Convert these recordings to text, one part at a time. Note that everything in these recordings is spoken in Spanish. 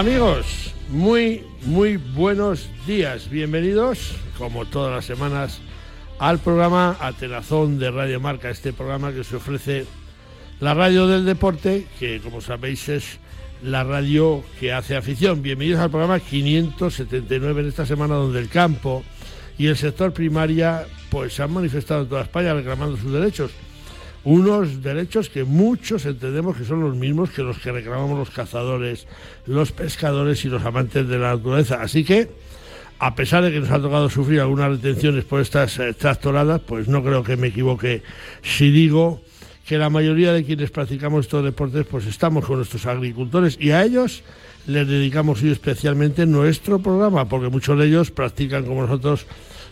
Amigos, muy, muy buenos días. Bienvenidos, como todas las semanas, al programa Atenazón de Radio Marca, este programa que se ofrece la radio del deporte, que como sabéis es la radio que hace afición. Bienvenidos al programa 579 en esta semana donde el campo y el sector primaria pues se han manifestado en toda España reclamando sus derechos. Unos derechos que muchos entendemos que son los mismos que los que reclamamos los cazadores, los pescadores y los amantes de la naturaleza. Así que, a pesar de que nos ha tocado sufrir algunas retenciones por estas eh, tractoradas, pues no creo que me equivoque si digo que la mayoría de quienes practicamos estos deportes pues estamos con nuestros agricultores y a ellos les dedicamos hoy especialmente nuestro programa porque muchos de ellos practican como nosotros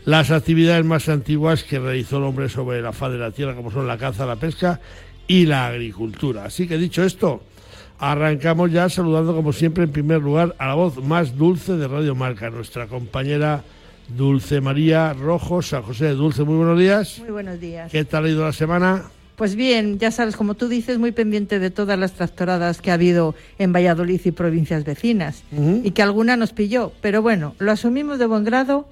las actividades más antiguas que realizó el hombre sobre la faz de la tierra como son la caza, la pesca y la agricultura. Así que dicho esto, arrancamos ya saludando como siempre en primer lugar a la voz más dulce de Radio Marca, nuestra compañera Dulce María Rojo, San José de Dulce. Muy buenos días. Muy buenos días. ¿Qué tal ha ido la semana? Pues bien, ya sabes, como tú dices, muy pendiente de todas las tractoradas que ha habido en Valladolid y provincias vecinas, y que alguna nos pilló. Pero bueno, lo asumimos de buen grado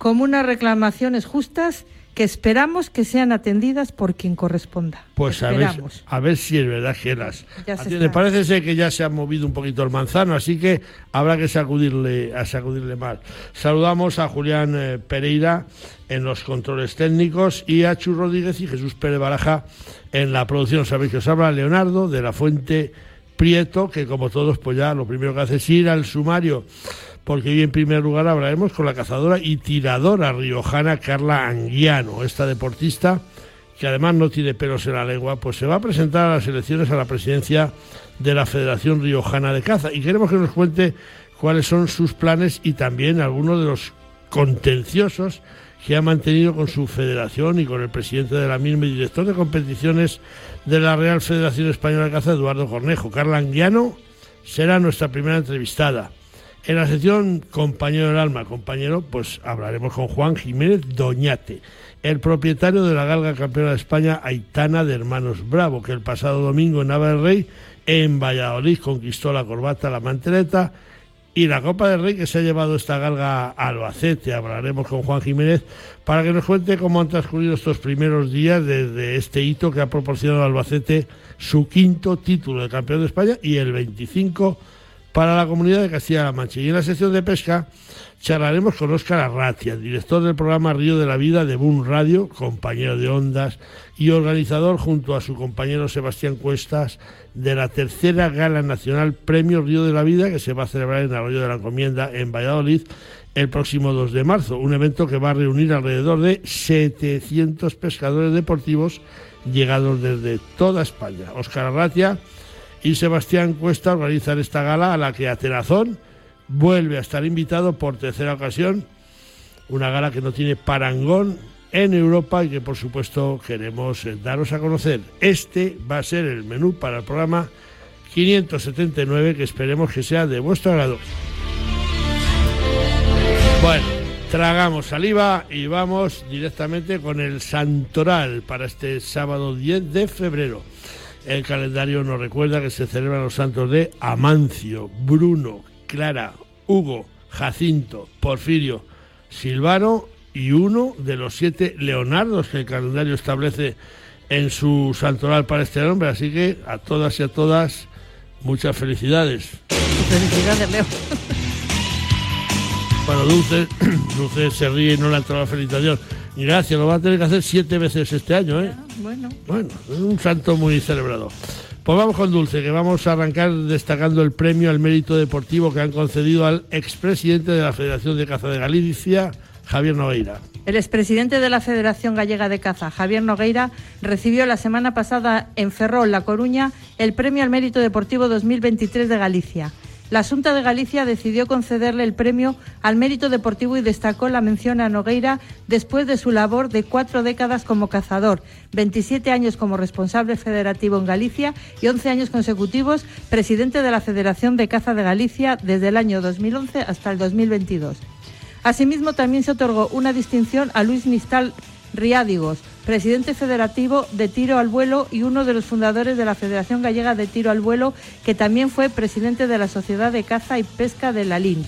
como unas reclamaciones justas que esperamos que sean atendidas por quien corresponda. Pues a ver, a ver si es verdad que las... Me parece ser que ya se ha movido un poquito el manzano, así que habrá que sacudirle, a sacudirle más. Saludamos a Julián eh, Pereira en los controles técnicos y a Chu Rodríguez y Jesús Pérez Baraja en la producción. Sabéis que os habla Leonardo de la Fuente Prieto, que como todos, pues ya lo primero que hace es ir al sumario porque hoy en primer lugar hablaremos con la cazadora y tiradora riojana Carla Anguiano, esta deportista que además no tiene pelos en la lengua, pues se va a presentar a las elecciones a la presidencia de la Federación Riojana de Caza y queremos que nos cuente cuáles son sus planes y también algunos de los contenciosos que ha mantenido con su federación y con el presidente de la misma y director de competiciones de la Real Federación Española de Caza, Eduardo Cornejo. Carla Anguiano será nuestra primera entrevistada. En la sección Compañero del Alma, compañero, pues hablaremos con Juan Jiménez Doñate, el propietario de la galga campeona de España Aitana de Hermanos Bravo, que el pasado domingo en Nava del Rey, en Valladolid, conquistó la corbata, la manteleta y la Copa del Rey que se ha llevado esta galga a Albacete. Hablaremos con Juan Jiménez para que nos cuente cómo han transcurrido estos primeros días desde este hito que ha proporcionado Albacete su quinto título de campeón de España y el 25 para la comunidad de Castilla-La Mancha. Y en la sección de pesca charlaremos con Óscar Arratia, director del programa Río de la Vida de Boom Radio, compañero de ondas y organizador junto a su compañero Sebastián Cuestas de la tercera Gala Nacional Premio Río de la Vida que se va a celebrar en Arroyo de la Encomienda en Valladolid el próximo 2 de marzo, un evento que va a reunir alrededor de 700 pescadores deportivos llegados desde toda España. Óscar Arratia y Sebastián Cuesta organizar esta gala a la que Atenazón vuelve a estar invitado por tercera ocasión, una gala que no tiene parangón en Europa y que por supuesto queremos eh, daros a conocer. Este va a ser el menú para el programa 579 que esperemos que sea de vuestro agrado. Bueno, tragamos saliva y vamos directamente con el santoral para este sábado 10 de febrero. El calendario nos recuerda que se celebran los santos de Amancio, Bruno, Clara, Hugo, Jacinto, Porfirio, Silvano y uno de los siete Leonardos que el calendario establece en su santoral para este nombre. Así que a todas y a todas, muchas felicidades. Felicidades, Leo. Bueno, Dulce, Dulce se ríe y no le ha entrado la felicitación. Y gracias, lo va a tener que hacer siete veces este año, ¿eh? Bueno. Bueno, es un santo muy celebrado. Pues vamos con Dulce, que vamos a arrancar destacando el premio al mérito deportivo que han concedido al expresidente de la Federación de Caza de Galicia, Javier Nogueira. El expresidente de la Federación Gallega de Caza, Javier Nogueira, recibió la semana pasada en Ferrol, La Coruña, el premio al mérito deportivo 2023 de Galicia. La Junta de Galicia decidió concederle el premio al mérito deportivo y destacó la mención a Nogueira después de su labor de cuatro décadas como cazador, 27 años como responsable federativo en Galicia y 11 años consecutivos presidente de la Federación de Caza de Galicia desde el año 2011 hasta el 2022. Asimismo, también se otorgó una distinción a Luis Nistal Riádigos, presidente federativo de tiro al vuelo y uno de los fundadores de la Federación Gallega de Tiro al Vuelo, que también fue presidente de la Sociedad de Caza y Pesca de la LIN.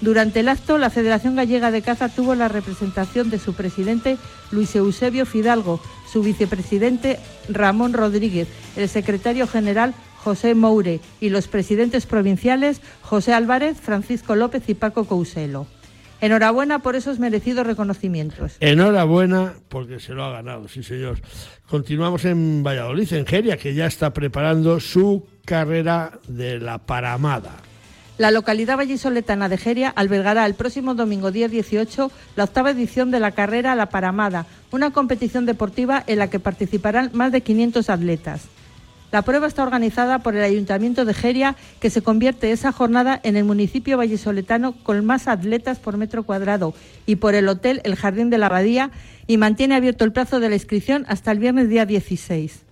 Durante el acto, la Federación Gallega de Caza tuvo la representación de su presidente Luis Eusebio Fidalgo, su vicepresidente Ramón Rodríguez, el secretario general José Moure y los presidentes provinciales José Álvarez, Francisco López y Paco Couselo. Enhorabuena por esos merecidos reconocimientos. Enhorabuena porque se lo ha ganado, sí señor. Continuamos en Valladolid, en Geria, que ya está preparando su carrera de la Paramada. La localidad vallisoletana de Geria albergará el próximo domingo día 18 la octava edición de la carrera La Paramada, una competición deportiva en la que participarán más de 500 atletas. La prueba está organizada por el Ayuntamiento de Geria, que se convierte esa jornada en el municipio vallisoletano con más atletas por metro cuadrado, y por el Hotel El Jardín de la Abadía, y mantiene abierto el plazo de la inscripción hasta el viernes día 16.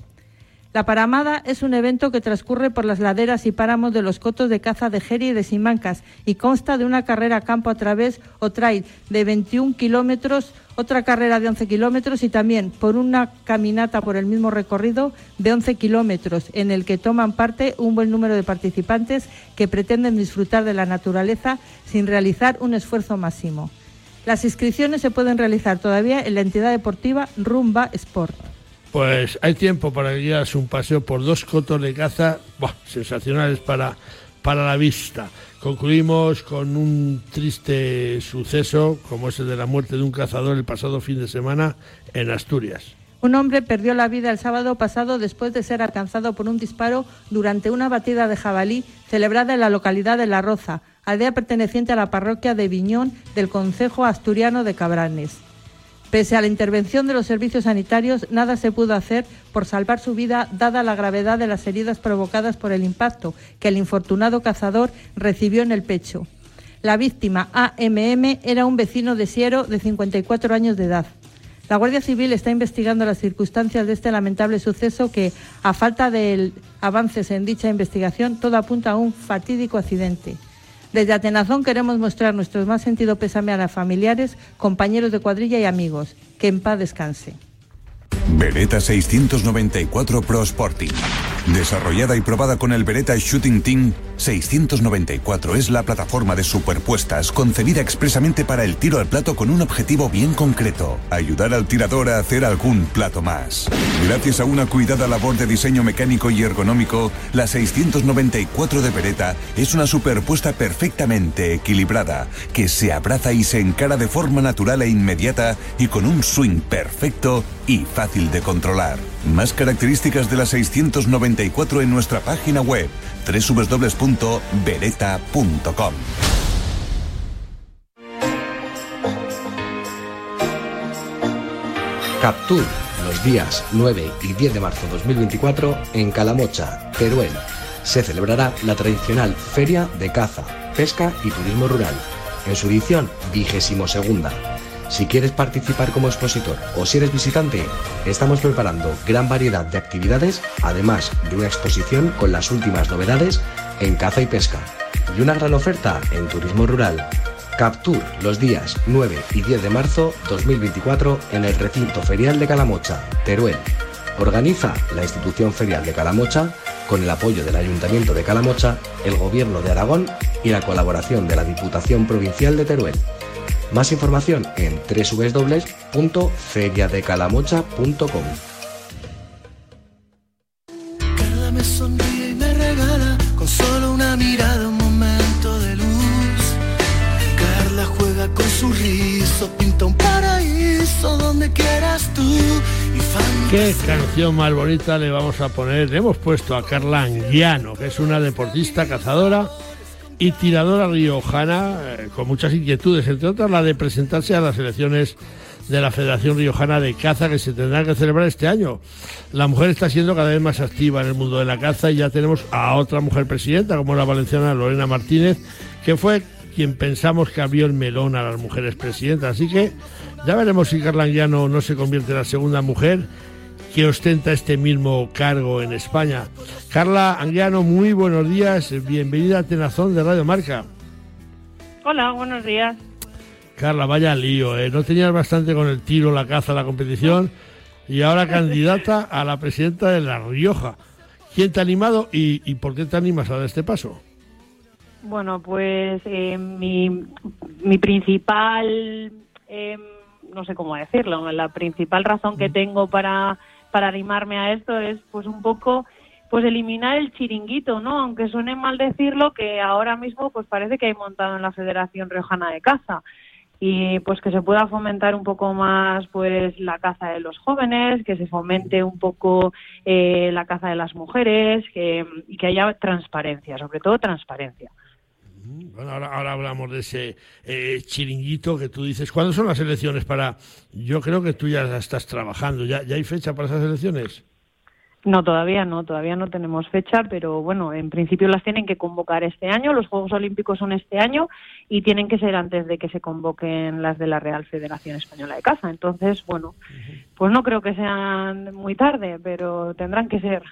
La Paramada es un evento que transcurre por las laderas y páramos de los cotos de caza de Geria y de Simancas y consta de una carrera a campo a través o trail de 21 kilómetros, otra carrera de 11 kilómetros y también por una caminata por el mismo recorrido de 11 kilómetros en el que toman parte un buen número de participantes que pretenden disfrutar de la naturaleza sin realizar un esfuerzo máximo. Las inscripciones se pueden realizar todavía en la entidad deportiva Rumba Sport. Pues hay tiempo para que hagas un paseo por dos cotos de caza sensacionales para, para la vista. Concluimos con un triste suceso, como es el de la muerte de un cazador el pasado fin de semana en Asturias. Un hombre perdió la vida el sábado pasado después de ser alcanzado por un disparo durante una batida de jabalí celebrada en la localidad de La Roza, aldea perteneciente a la parroquia de Viñón del Concejo Asturiano de Cabranes. Pese a la intervención de los servicios sanitarios, nada se pudo hacer por salvar su vida, dada la gravedad de las heridas provocadas por el impacto que el infortunado cazador recibió en el pecho. La víctima, AMM, era un vecino de Siero de 54 años de edad. La Guardia Civil está investigando las circunstancias de este lamentable suceso que, a falta de avances en dicha investigación, todo apunta a un fatídico accidente. Desde Atenazón queremos mostrar nuestro más sentido pésame a las familiares, compañeros de cuadrilla y amigos. Que en paz descanse. Beretta 694 Pro Sporting. Desarrollada y probada con el Beretta Shooting Team, 694 es la plataforma de superpuestas concebida expresamente para el tiro al plato con un objetivo bien concreto, ayudar al tirador a hacer algún plato más. Gracias a una cuidada labor de diseño mecánico y ergonómico, la 694 de Beretta es una superpuesta perfectamente equilibrada, que se abraza y se encara de forma natural e inmediata y con un swing perfecto y fácil de controlar. Más características de la 694 en nuestra página web www.beretta.com. Captur los días 9 y 10 de marzo 2024 en Calamocha, Teruel. Se celebrará la tradicional Feria de Caza, Pesca y Turismo Rural, en su edición vigésimo segunda si quieres participar como expositor o si eres visitante, estamos preparando gran variedad de actividades, además de una exposición con las últimas novedades en caza y pesca y una gran oferta en turismo rural. Captur los días 9 y 10 de marzo 2024 en el recinto ferial de Calamocha, Teruel. Organiza la institución ferial de Calamocha con el apoyo del Ayuntamiento de Calamocha, el Gobierno de Aragón y la colaboración de la Diputación Provincial de Teruel. Más información en www.feriadecalamocha.com. Carla me sonríe y me regala con solo una mirada un momento de luz. Carla juega con su rizo, pinta un paraíso donde quieras tú. Y Qué canción más bonita le vamos a poner. Le hemos puesto a Carla Anguiano, que es una deportista cazadora y tiradora riojana eh, con muchas inquietudes, entre otras la de presentarse a las elecciones de la Federación Riojana de Caza que se tendrán que celebrar este año. La mujer está siendo cada vez más activa en el mundo de la caza y ya tenemos a otra mujer presidenta como la valenciana Lorena Martínez, que fue quien pensamos que abrió el melón a las mujeres presidentas. Así que ya veremos si Carla Anguiano no se convierte en la segunda mujer que ostenta este mismo cargo en España. Carla Anguiano, muy buenos días, bienvenida a Tenazón de Radio Marca. Hola, buenos días. Carla, vaya lío, ¿eh? No tenías bastante con el tiro, la caza, la competición. y ahora candidata a la presidenta de La Rioja. ¿Quién te ha animado y, por qué te animas a dar este paso? Bueno, pues eh, mi, mi, principal, eh, no sé cómo decirlo, la principal razón que tengo para, para animarme a esto es pues un poco pues eliminar el chiringuito, ¿no? Aunque suene mal decirlo, que ahora mismo pues parece que hay montado en la Federación Riojana de Caza y pues que se pueda fomentar un poco más pues la caza de los jóvenes, que se fomente un poco eh, la caza de las mujeres y que haya transparencia, sobre todo transparencia. Bueno, ahora, hablamos de ese eh, chiringuito que tú dices. ¿Cuándo son las elecciones para...? Yo creo que tú ya estás trabajando. ¿Ya, ya hay fecha para esas elecciones? No, todavía no, todavía no tenemos fecha, pero bueno, en principio las tienen que convocar este año, los Juegos Olímpicos son este año y tienen que ser antes de que se convoquen las de la Real Federación Española de Caza. Entonces, bueno, pues no creo que sean muy tarde, pero tendrán que ser.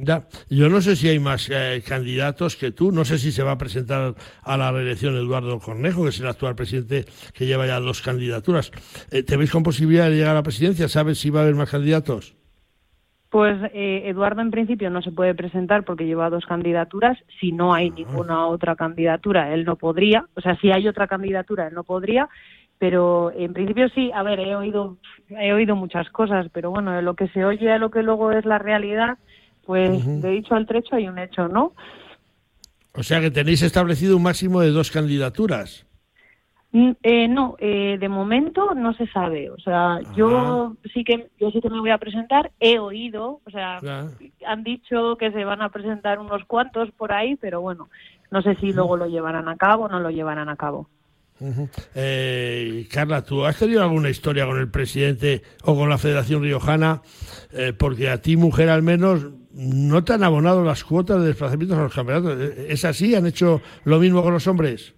Ya, yo no sé si hay más eh, candidatos que tú, no sé si se va a presentar a la reelección Eduardo Cornejo, que es el actual presidente que lleva ya dos candidaturas. Eh, ¿Te veis con posibilidad de llegar a la presidencia? ¿Sabes si va a haber más candidatos? Pues eh, Eduardo en principio no se puede presentar porque lleva dos candidaturas. Si no hay ninguna otra candidatura, él no podría. O sea, si hay otra candidatura, él no podría. Pero en principio sí, a ver, he oído, he oído muchas cosas, pero bueno, de lo que se oye a lo que luego es la realidad, pues de dicho al trecho hay un hecho, ¿no? O sea que tenéis establecido un máximo de dos candidaturas. Mm, eh, no, eh, de momento no se sabe. O sea, yo sí que yo sí que me voy a presentar. He oído, o sea, han dicho que se van a presentar unos cuantos por ahí, pero bueno, no sé si luego lo llevarán a cabo o no lo llevarán a cabo. Eh, Carla, ¿tú has tenido alguna historia con el presidente o con la Federación Riojana? porque a ti, mujer, al menos, no te han abonado las cuotas de desplazamientos a los campeonatos. ¿Es así? ¿Han hecho lo mismo con los hombres?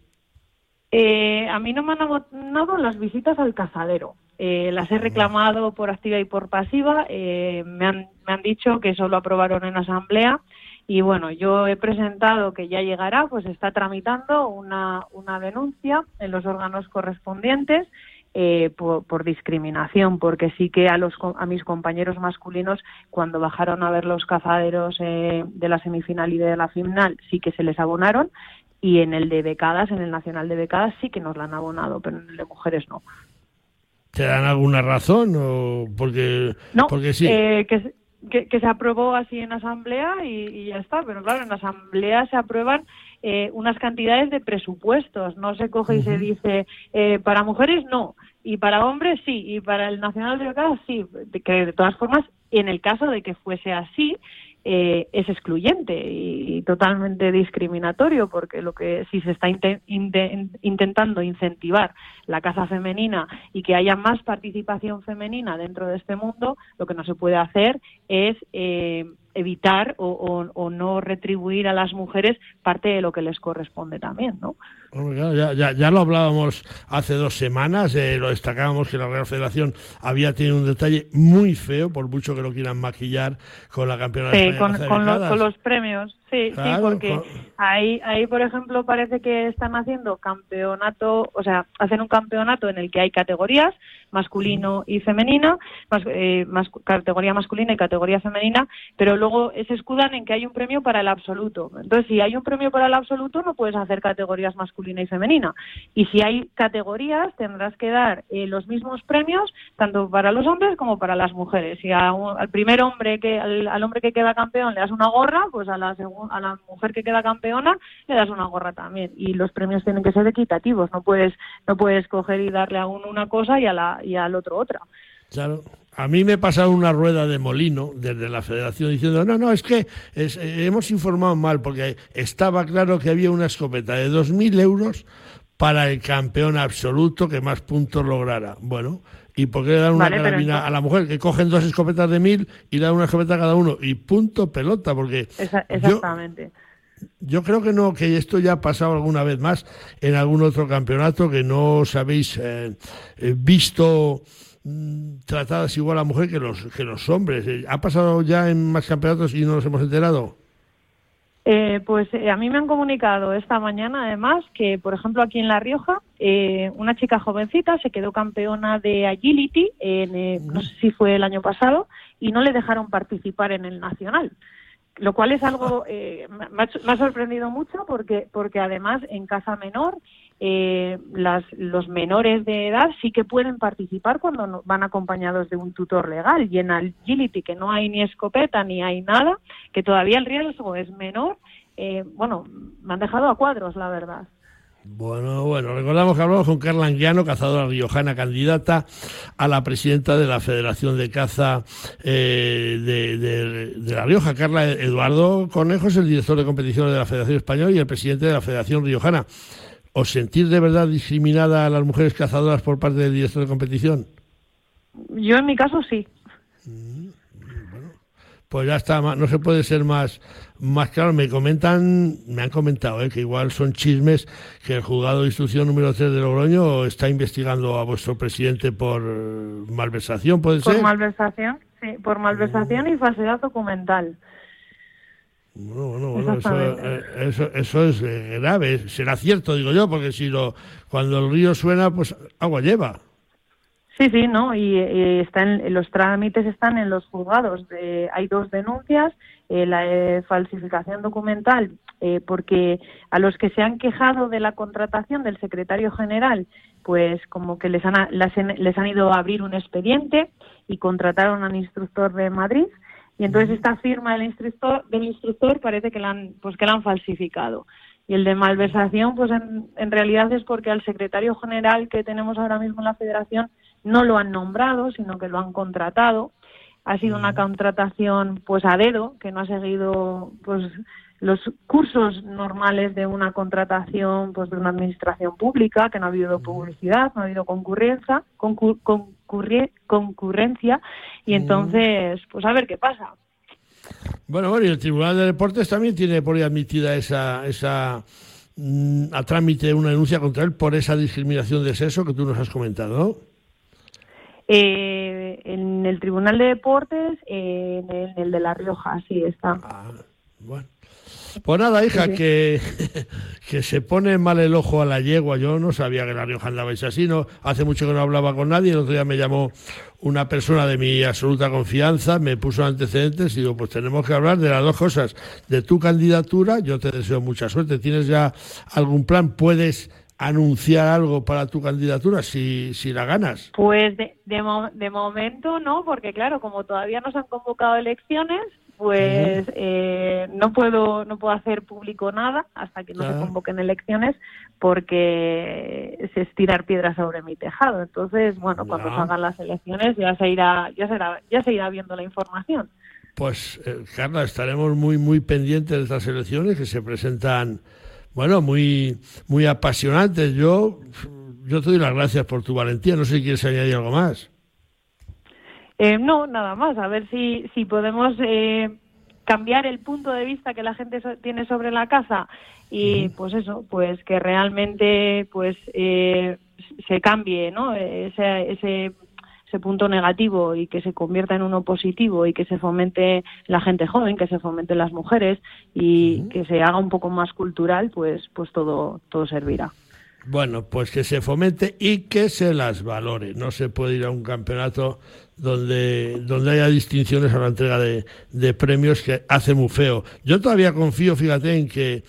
Eh, a mí no me han abonado las visitas al cazadero. Eh, las he reclamado por activa y por pasiva. Eh, me, han, me han dicho que eso lo aprobaron en asamblea. Y bueno, yo he presentado que ya llegará, pues está tramitando una, una denuncia en los órganos correspondientes eh, por, discriminación, porque sí que a, los, a mis compañeros masculinos, cuando bajaron a ver los cazaderos eh, de la semifinal y de la final, sí que se les abonaron, y en el de becadas, en el nacional de becadas sí que nos la han abonado, pero en el de mujeres no. ¿Te dan alguna razón o porque no, porque sí? Eh, que, que, se aprobó así en asamblea y, ya está, pero claro, en asamblea se aprueban eh, unas cantidades de presupuestos, no se coge y se dice eh, para mujeres no y para hombres sí y para el nacional de becadas sí, que de todas formas en el caso de que fuese así eh, es excluyente y, totalmente discriminatorio porque lo que si se está intentando incentivar la caza femenina y que haya más participación femenina dentro de este mundo lo que no se puede hacer es eh, evitar o, no retribuir a las mujeres parte de lo que les corresponde también, ¿no? ya, ya, ya, lo hablábamos hace dos semanas, eh, lo destacábamos que la Real Federación había tenido un detalle muy feo, por mucho que lo quieran maquillar con la campeona sí, con, con, los premios. Sí, sí, porque ahí, ahí, por ejemplo, parece que están haciendo campeonato, o sea, hacen un campeonato en el que hay categorías, masculino y femenina, eh, categoría masculina y categoría femenina, pero luego se escudan en que hay un premio para el absoluto. Entonces, si hay un premio para el absoluto, no puedes hacer categorías masculina y femenina. Y si hay categorías, tendrás que dar eh, los mismos premios tanto para los hombres como para las mujeres. Si al primer hombre que al, al hombre que queda campeón le das una gorra, pues a la segunda a la mujer que queda campeona le das una gorra también. Y los premios tienen que ser equitativos. No puedes no puedes coger y darle a uno una cosa y a la y al otro otra. Claro. A mí me pasado una rueda de molino desde la federación diciendo, no, no, es que eh, hemos informado mal porque estaba claro que había una escopeta de 2.000 euros para el campeón absoluto que más puntos lograra. Bueno, ¿y por qué le dan una carabina a la mujer? Que cogen dos escopetas de mil y le dan una escopeta a cada uno. Y punto pelota, porque... exactamente. Yo, creo que no, que esto ya ha pasado alguna vez más en algún otro campeonato que no os habéis eh, eh, visto mm, tratadas igual a la mujer que los, que los hombres. ¿Ha pasado ya en más campeonatos y no nos hemos enterado? Eh, pues eh, a mí me han comunicado esta mañana, además, que, por ejemplo, aquí en La Rioja, eh, una chica jovencita se quedó campeona de agility, en, no sé si fue el año pasado, y no le dejaron participar en el nacional. Lo cual es algo, me, ha, sorprendido mucho porque, porque además en casa menor eh, las, los menores de edad sí que pueden participar cuando van acompañados de un tutor legal. Y en Agility, que no hay ni escopeta ni hay nada, que todavía el riesgo es menor, eh, bueno, me han dejado a cuadros, la verdad. Bueno, bueno, recordamos que hablamos con Carla Anguiano, cazadora riojana, candidata a la presidenta de la Federación de Caza eh, de, de, La Rioja. Carla Eduardo Conejo es el director de competiciones de la Federación Española y el presidente de la Federación Riojana. ¿Os sentís de verdad discriminada a las mujeres cazadoras por parte del director de competición? Yo en mi caso sí. Mm, pues ya está, no se puede ser más, más claro. Me comentan, me han comentado eh, que igual son chismes que el juzgado de instrucción número 3 de Logroño está investigando a vuestro presidente por malversación, ¿puede ser? Por malversación, sí, por malversación y falsedad documental. Bueno, bueno, eh, eso, eso, es eh, grave. Será cierto, digo yo, porque si lo, cuando el río suena, pues agua lleva. Sí, sí, ¿no? Y, están, los trámites están en los juzgados. hay dos denuncias, eh, la falsificación documental, porque a los que se han quejado de la contratación del secretario general, pues como que les han, les han ido a abrir un expediente y contrataron a un instructor de Madrid y entonces esta firma del instructor, del instructor parece que la han, pues que la han falsificado. Y el de malversación, pues en, realidad es porque al secretario general que tenemos ahora mismo en la federación no lo han nombrado, sino que lo han contratado. Ha sido una contratación pues a dedo, que no ha seguido pues los cursos normales de una contratación pues de una administración pública, que no ha habido publicidad, no ha habido concurrencia, concurrencia y entonces pues a ver qué pasa. Bueno, bueno, y el Tribunal de Deportes también tiene por ahí admitida esa, esa mm, a trámite una denuncia contra él por esa discriminación de sexo que tú nos has comentado. Eh, en el Tribunal de Deportes, en, el, de La Rioja, sí está. Ah, bueno. Pues nada, hija, que, que se pone mal el ojo a la yegua. Yo no sabía que la Rioja andaba así, no, hace mucho que no hablaba con nadie. El otro día me llamó una persona de mi absoluta confianza, me puso antecedentes y digo, pues tenemos que hablar de las dos cosas. De tu candidatura, yo te deseo mucha suerte. ¿Tienes ya algún plan? ¿Puedes anunciar algo para tu candidatura si, si la ganas? Pues de, de, momento no, porque claro, como todavía no se han convocado elecciones, pues eh, no puedo no puedo hacer público nada hasta que no se convoquen elecciones porque es tirar piedras sobre mi tejado. Entonces bueno cuando salgan las elecciones ya se irá ya será ya se irá viendo la información. Pues eh, Carla estaremos muy muy pendientes de estas elecciones que se presentan bueno muy muy apasionantes. Yo yo te doy las gracias por tu valentía. No sé si quieres añadir algo más eh, no, nada más, a ver si, si podemos eh, cambiar el punto de vista que la gente tiene sobre la casa y pues eso, pues que realmente pues eh, se cambie ¿no? ese, ese, ese punto negativo y que se convierta en uno positivo y que se fomente la gente joven, que se fomente las mujeres y que se haga un poco más cultural, pues, pues todo, todo servirá. Bueno, pues que se fomente y que se las valore. No se puede ir a un campeonato donde, donde haya distinciones a la entrega de, de premios que hace muy feo. Yo todavía confío, fíjate, en que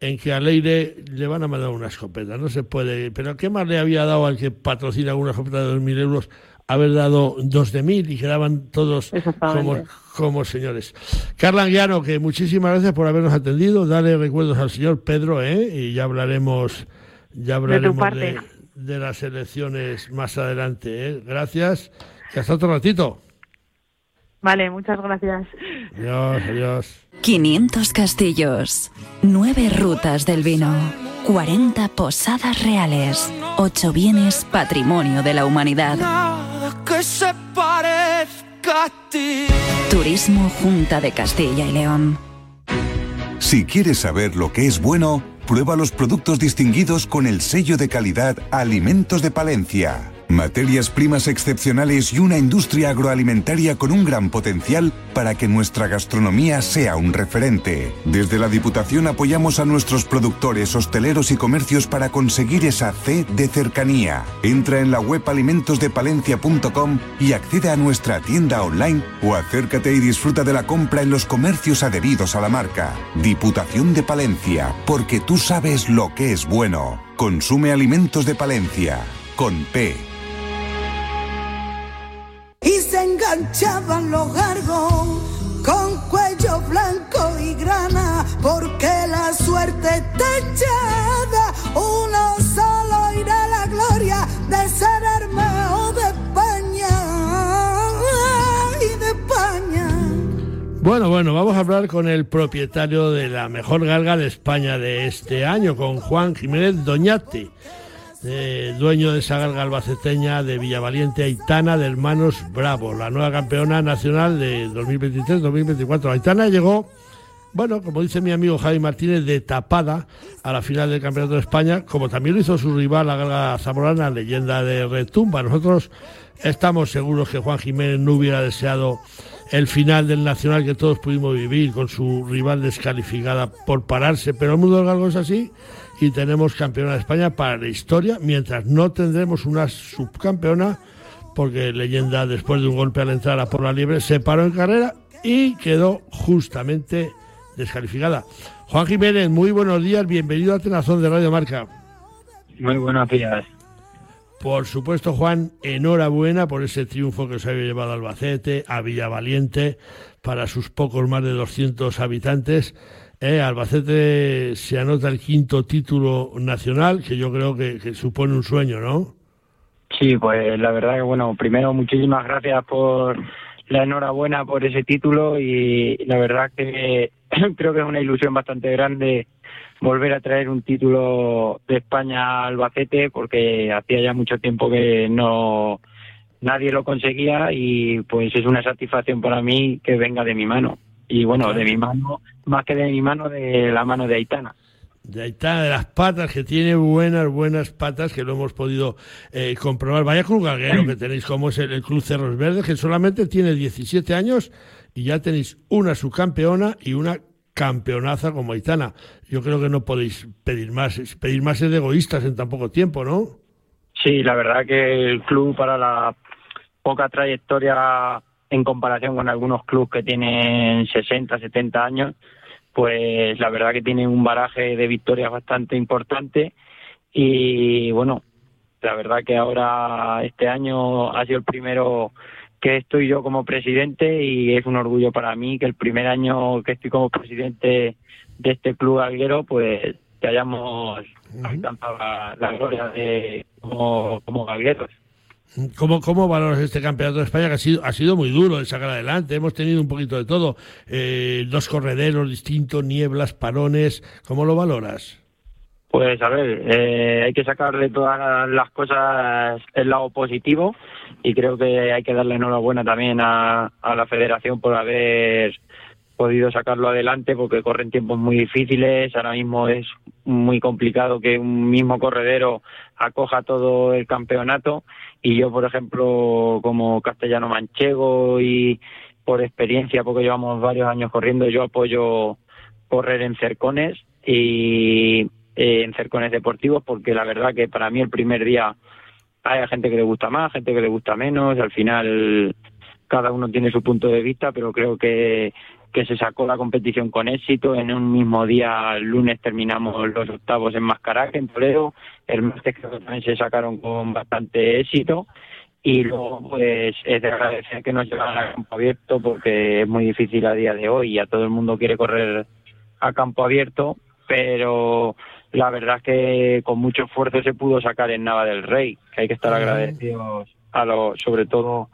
en que a Leire le van a mandar una escopeta. No se puede. Pero ¿qué más le había dado al que patrocina una escopeta de 2.000 euros? Haber dado dos de mil y quedaban todos como, como señores. Carla Anguiano, que muchísimas gracias por habernos atendido. Dale recuerdos al señor Pedro, ¿eh? Y ya hablaremos, ya hablaremos de, de, las elecciones más adelante. ¿eh? Gracias hasta otro ratito. Vale, muchas gracias. Adiós, adiós. 500 castillos, 9 rutas del vino, 40 posadas reales, 8 bienes patrimonio de la humanidad. que se parezca a ti. Turismo Junta de Castilla y León. Si quieres saber lo que es bueno, prueba los productos distinguidos con el sello de calidad Alimentos de Palencia. Materias primas excepcionales y una industria agroalimentaria con un gran potencial para que nuestra gastronomía sea un referente. Desde la Diputación apoyamos a nuestros productores, hosteleros y comercios para conseguir esa C de cercanía. Entra en la web alimentosdepalencia.com y accede a nuestra tienda online o acércate y disfruta de la compra en los comercios adheridos a la marca. Diputación de Palencia, porque tú sabes lo que es bueno. Consume alimentos de Palencia, con P. se enganchaban los gargos con cuello blanco y grana, porque la suerte está echada. Uno solo irá a la gloria de ser hermano de España y de España. Bueno, bueno, vamos a hablar con el propietario de la mejor galga de España de este año, con Juan Jiménez Doñate. Dueño de esa galga albaceteña de Villavaliente Aitana de Hermanos Bravo, la nueva campeona nacional de 2023-2024. Aitana llegó, bueno, como dice mi amigo Javi Martínez, de tapada a la final del Campeonato de España, como también lo hizo su rival, la galga zamorana, leyenda de Retumba. Nosotros estamos seguros que Juan Jiménez no hubiera deseado el final del Nacional que todos pudimos vivir con su rival descalificada por pararse, pero el mundo del galgo es así y tenemos campeona de España para la historia, mientras no tendremos una subcampeona, porque leyenda después de un golpe a la entrada por la libre se paró en carrera y quedó justamente descalificada. Juan Jiménez, muy buenos días, bienvenido a Tenazón de Radio Marca. Muy buenos días. Por supuesto, Juan, enhorabuena por ese triunfo que os había llevado a Albacete, a Villavaliente, para sus pocos más de 200 habitantes. Eh, Albacete se anota el quinto título nacional, que yo creo que, supone un sueño, ¿no? Sí, pues la verdad que, bueno, primero muchísimas gracias por la enhorabuena por ese título y la verdad que creo que es una ilusión bastante grande volver a traer un título de España a Albacete porque hacía ya mucho tiempo que no nadie lo conseguía y pues es una satisfacción para mí que venga de mi mano y bueno, de mi mano, más que de mi mano, de la mano de Aitana. De Aitana, de las patas, que tiene buenas, buenas patas, que lo hemos podido eh, comprobar. Vaya galguero que tenéis, como es el, Club Cerros Verdes, que solamente tiene 17 años y ya tenéis una subcampeona y una campeonaza como Aitana. Yo creo que no podéis pedir más. Pedir más es de egoístas en tan poco tiempo, ¿no? Sí, la verdad que el club para la poca trayectoria en comparación con algunos clubes que tienen 60, 70 años, pues la verdad que tienen un baraje de victorias bastante importante y bueno, la verdad que ahora este año ha sido el primero que estoy yo como presidente y es un orgullo para mí que el primer año que estoy como presidente de este club alguero pues que hayamos alcanzado la, gloria de como, como galgueros. ¿Cómo, ¿Cómo valoras este campeonato de España que ha sido, ha sido muy duro de sacar adelante? Hemos tenido un poquito de todo, eh, dos correderos distintos, nieblas, parones. ¿Cómo lo valoras? Pues a ver, eh, hay que sacar de todas las cosas el lado positivo y creo que hay que darle enhorabuena también a, a la federación por haber podido sacarlo adelante porque corren tiempos muy difíciles. Ahora mismo es muy complicado que un mismo corredero acoja todo el campeonato y yo, por ejemplo, como castellano manchego y por experiencia, porque llevamos varios años corriendo, yo apoyo correr en cercones y eh, en cercones deportivos porque la verdad que para mí el primer día hay gente que le gusta más, gente que le gusta menos, al final cada uno tiene su punto de vista, pero creo que que se sacó la competición con éxito. En un mismo día, el lunes, terminamos los octavos en Mascaraque, en Toledo. El martes creo que también se sacaron con bastante éxito. Y luego, pues, es de agradecer que nos llevan a campo abierto porque es muy difícil a día de hoy y a todo el mundo quiere correr a campo abierto, pero la verdad es que con mucho esfuerzo se pudo sacar en Nava del Rey, que hay que estar agradecidos a los, sobre todo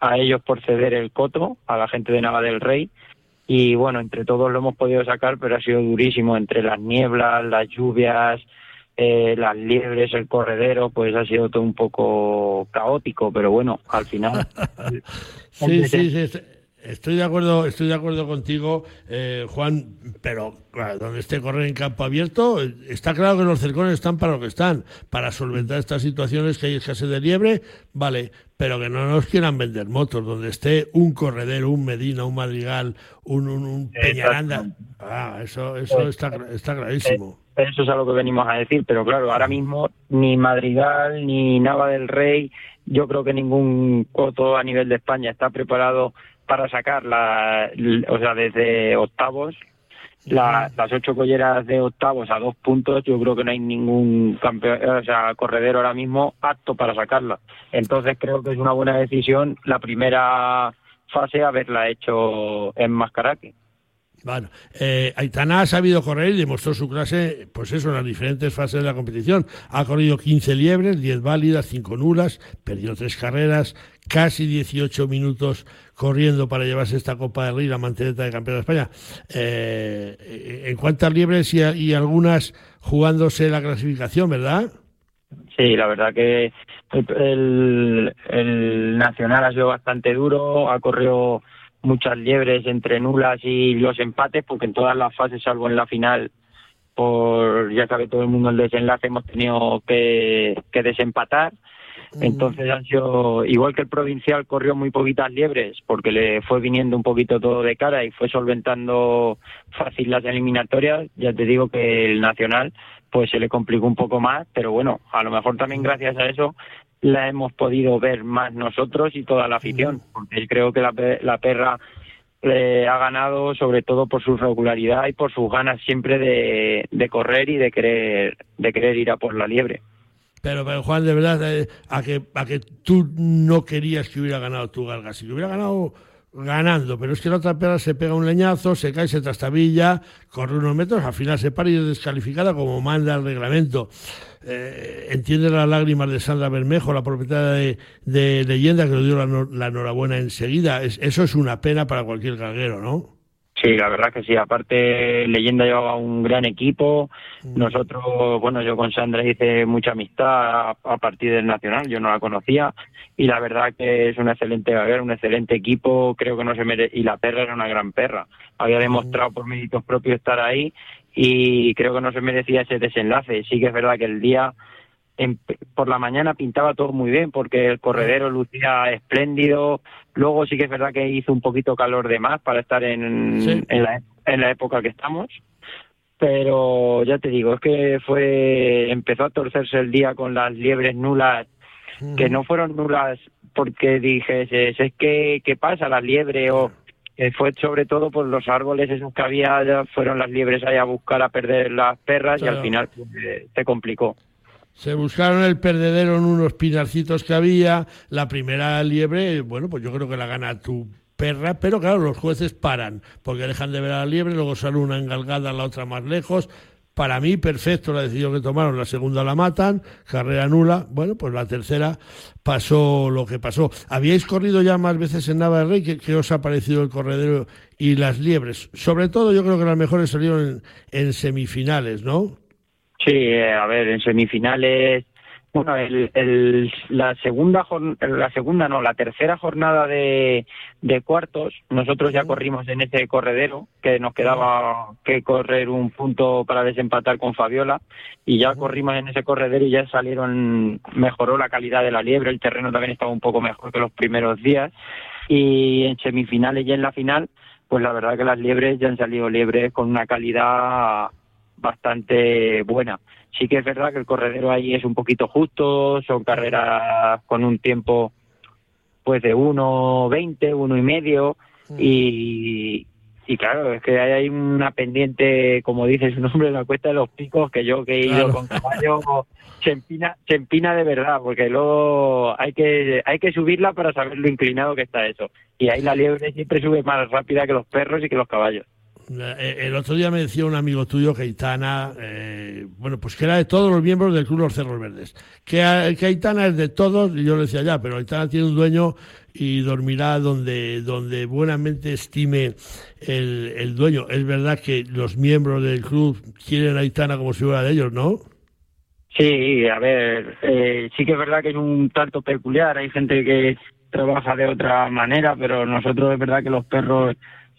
a ellos por ceder el coto, a la gente de Nava del Rey, y bueno, entre todos lo hemos podido sacar, pero ha sido durísimo, entre las nieblas, las lluvias, eh, las liebres, el corredero, pues ha sido todo un poco caótico, pero bueno, al final... sí, sí, sí, Estoy de acuerdo, estoy de acuerdo contigo, eh, Juan, pero donde esté correr en campo abierto, está claro que los cercones están para lo que están, para solventar estas situaciones que hay escasez de liebre, vale, pero que no nos quieran vender motos, donde esté un corredero, un Medina, un Madrigal, un, un, Peñaranda. Ah, eso, eso pues, está, está clarísimo. Eh, eso es a lo que venimos a decir, pero claro, ahora mismo ni Madrigal ni Nava del Rey, yo creo que ningún coto a nivel de España está preparado para sacar la, o sea, desde octavos, las ocho colleras de octavos a dos puntos, yo creo que no hay ningún campeón, o sea, corredero ahora mismo apto para sacarla. Entonces creo que es una buena decisión la primera fase haberla hecho en Mascaraque. Bueno, eh, Aitana ha sabido correr y demostró su clase, pues eso, en las diferentes fases de la competición. Ha corrido 15 liebres, 10 válidas, 5 nulas, perdió tres carreras, casi 18 minutos corriendo para llevarse esta Copa del Rey, la manteleta de campeón de España. Eh, en cuantas liebres y, algunas jugándose la clasificación, ¿verdad? Sí, la verdad que el, el Nacional ha sido bastante duro, ha corrido muchas liebres entre nulas y los empates, porque en todas las fases, salvo en la final, por ya sabe todo el mundo el desenlace, hemos tenido que, que desempatar. Mm. Entonces han sido, igual que el provincial corrió muy poquitas liebres, porque le fue viniendo un poquito todo de cara y fue solventando fácil las eliminatorias, ya te digo que el nacional pues se le complicó un poco más, pero bueno, a lo mejor también gracias a eso la hemos podido ver más nosotros y toda la afición, porque creo que la, la perra eh, ha ganado sobre todo por su regularidad y por sus ganas siempre de, de, correr y de querer de querer ir a por la liebre. Pero, pero Juan, de verdad, eh, a, que, a que tú no querías que hubiera ganado tu Galga, si hubiera ganado ganando, pero es que la otra perra se pega un leñazo, se cae, se trastabilla, corre unos metros, al final se para y es descalificada como manda el reglamento. Eh, entiende las lágrimas de Sandra Bermejo, la propietaria de, Leyenda, que le dio la, enhorabuena enseguida. eso es una pena para cualquier galguero, ¿no? Sí, la verdad que sí. Aparte, Leyenda llevaba un gran equipo. Mm. Nosotros, bueno, yo con Sandra hice mucha amistad a, partir del Nacional. Yo no la conocía y la verdad que es un excelente un excelente equipo. Creo que no se merece. Y la perra era una gran perra. Había mm. demostrado por méritos propios estar ahí y creo que no se merecía ese desenlace. Sí que es verdad que el día por la mañana pintaba todo muy bien porque el corredero lucía espléndido. Luego sí que es verdad que hizo un poquito calor de más para estar en, en, la, en la época que estamos. Pero ya te digo, es que fue empezó a torcerse el día con las liebres nulas, que no fueron nulas porque dije, es que, ¿qué pasa? Las liebres o fue sobre todo por los árboles esos que había, fueron las liebres allá a buscar a perder las perras y al final pues, se complicó. Se buscaron el perdedero en unos pinarcitos que había. La primera liebre, bueno, pues yo creo que la gana tu perra, pero claro, los jueces paran, porque dejan de ver a la liebre, luego sale una engalgada, la otra más lejos. Para mí, perfecto la decisión que tomaron. La segunda la matan, carrera nula. Bueno, pues la tercera pasó lo que pasó. ¿Habíais corrido ya más veces en Nava Rey? ¿Qué, os ha parecido el corredero y las liebres? Sobre todo, yo creo que las mejores salieron en semifinales, ¿no? Sí, eh, a ver, en semifinales, bueno, el, la segunda la segunda no, la tercera jornada de, de cuartos, nosotros ya corrimos en ese corredero que nos quedaba que correr un punto para desempatar con Fabiola y ya corrimos en ese corredero y ya salieron mejoró la calidad de la liebre, el terreno también estaba un poco mejor que los primeros días y en semifinales y en la final, pues la verdad que las liebres ya han salido liebres con una calidad bastante buena. Sí que es verdad que el corredero ahí es un poquito justo, son carreras con un tiempo pues de 1.20, uno y medio mm. y, y claro, es que hay una pendiente, como dice su nombre, la cuesta de los picos, que yo que he ido con caballo se empina, se empina de verdad, porque luego hay que hay que subirla para saber lo inclinado que está eso. Y ahí la liebre siempre sube más rápida que los perros y que los caballos. Eh, el otro día me decía un amigo tuyo, Aitana, eh, bueno, pues que era de todos los miembros del Club Los Cerros Verdes. Que, que Aitana es de todos, y yo le decía ya, pero Aitana tiene un dueño y dormirá donde, donde buenamente estime el, el dueño. Es verdad que los miembros del club quieren a Aitana como si fuera de ellos, ¿no? Sí, a ver, eh, sí que es verdad que es un tanto peculiar. Hay gente que trabaja de otra manera, pero nosotros es verdad que los perros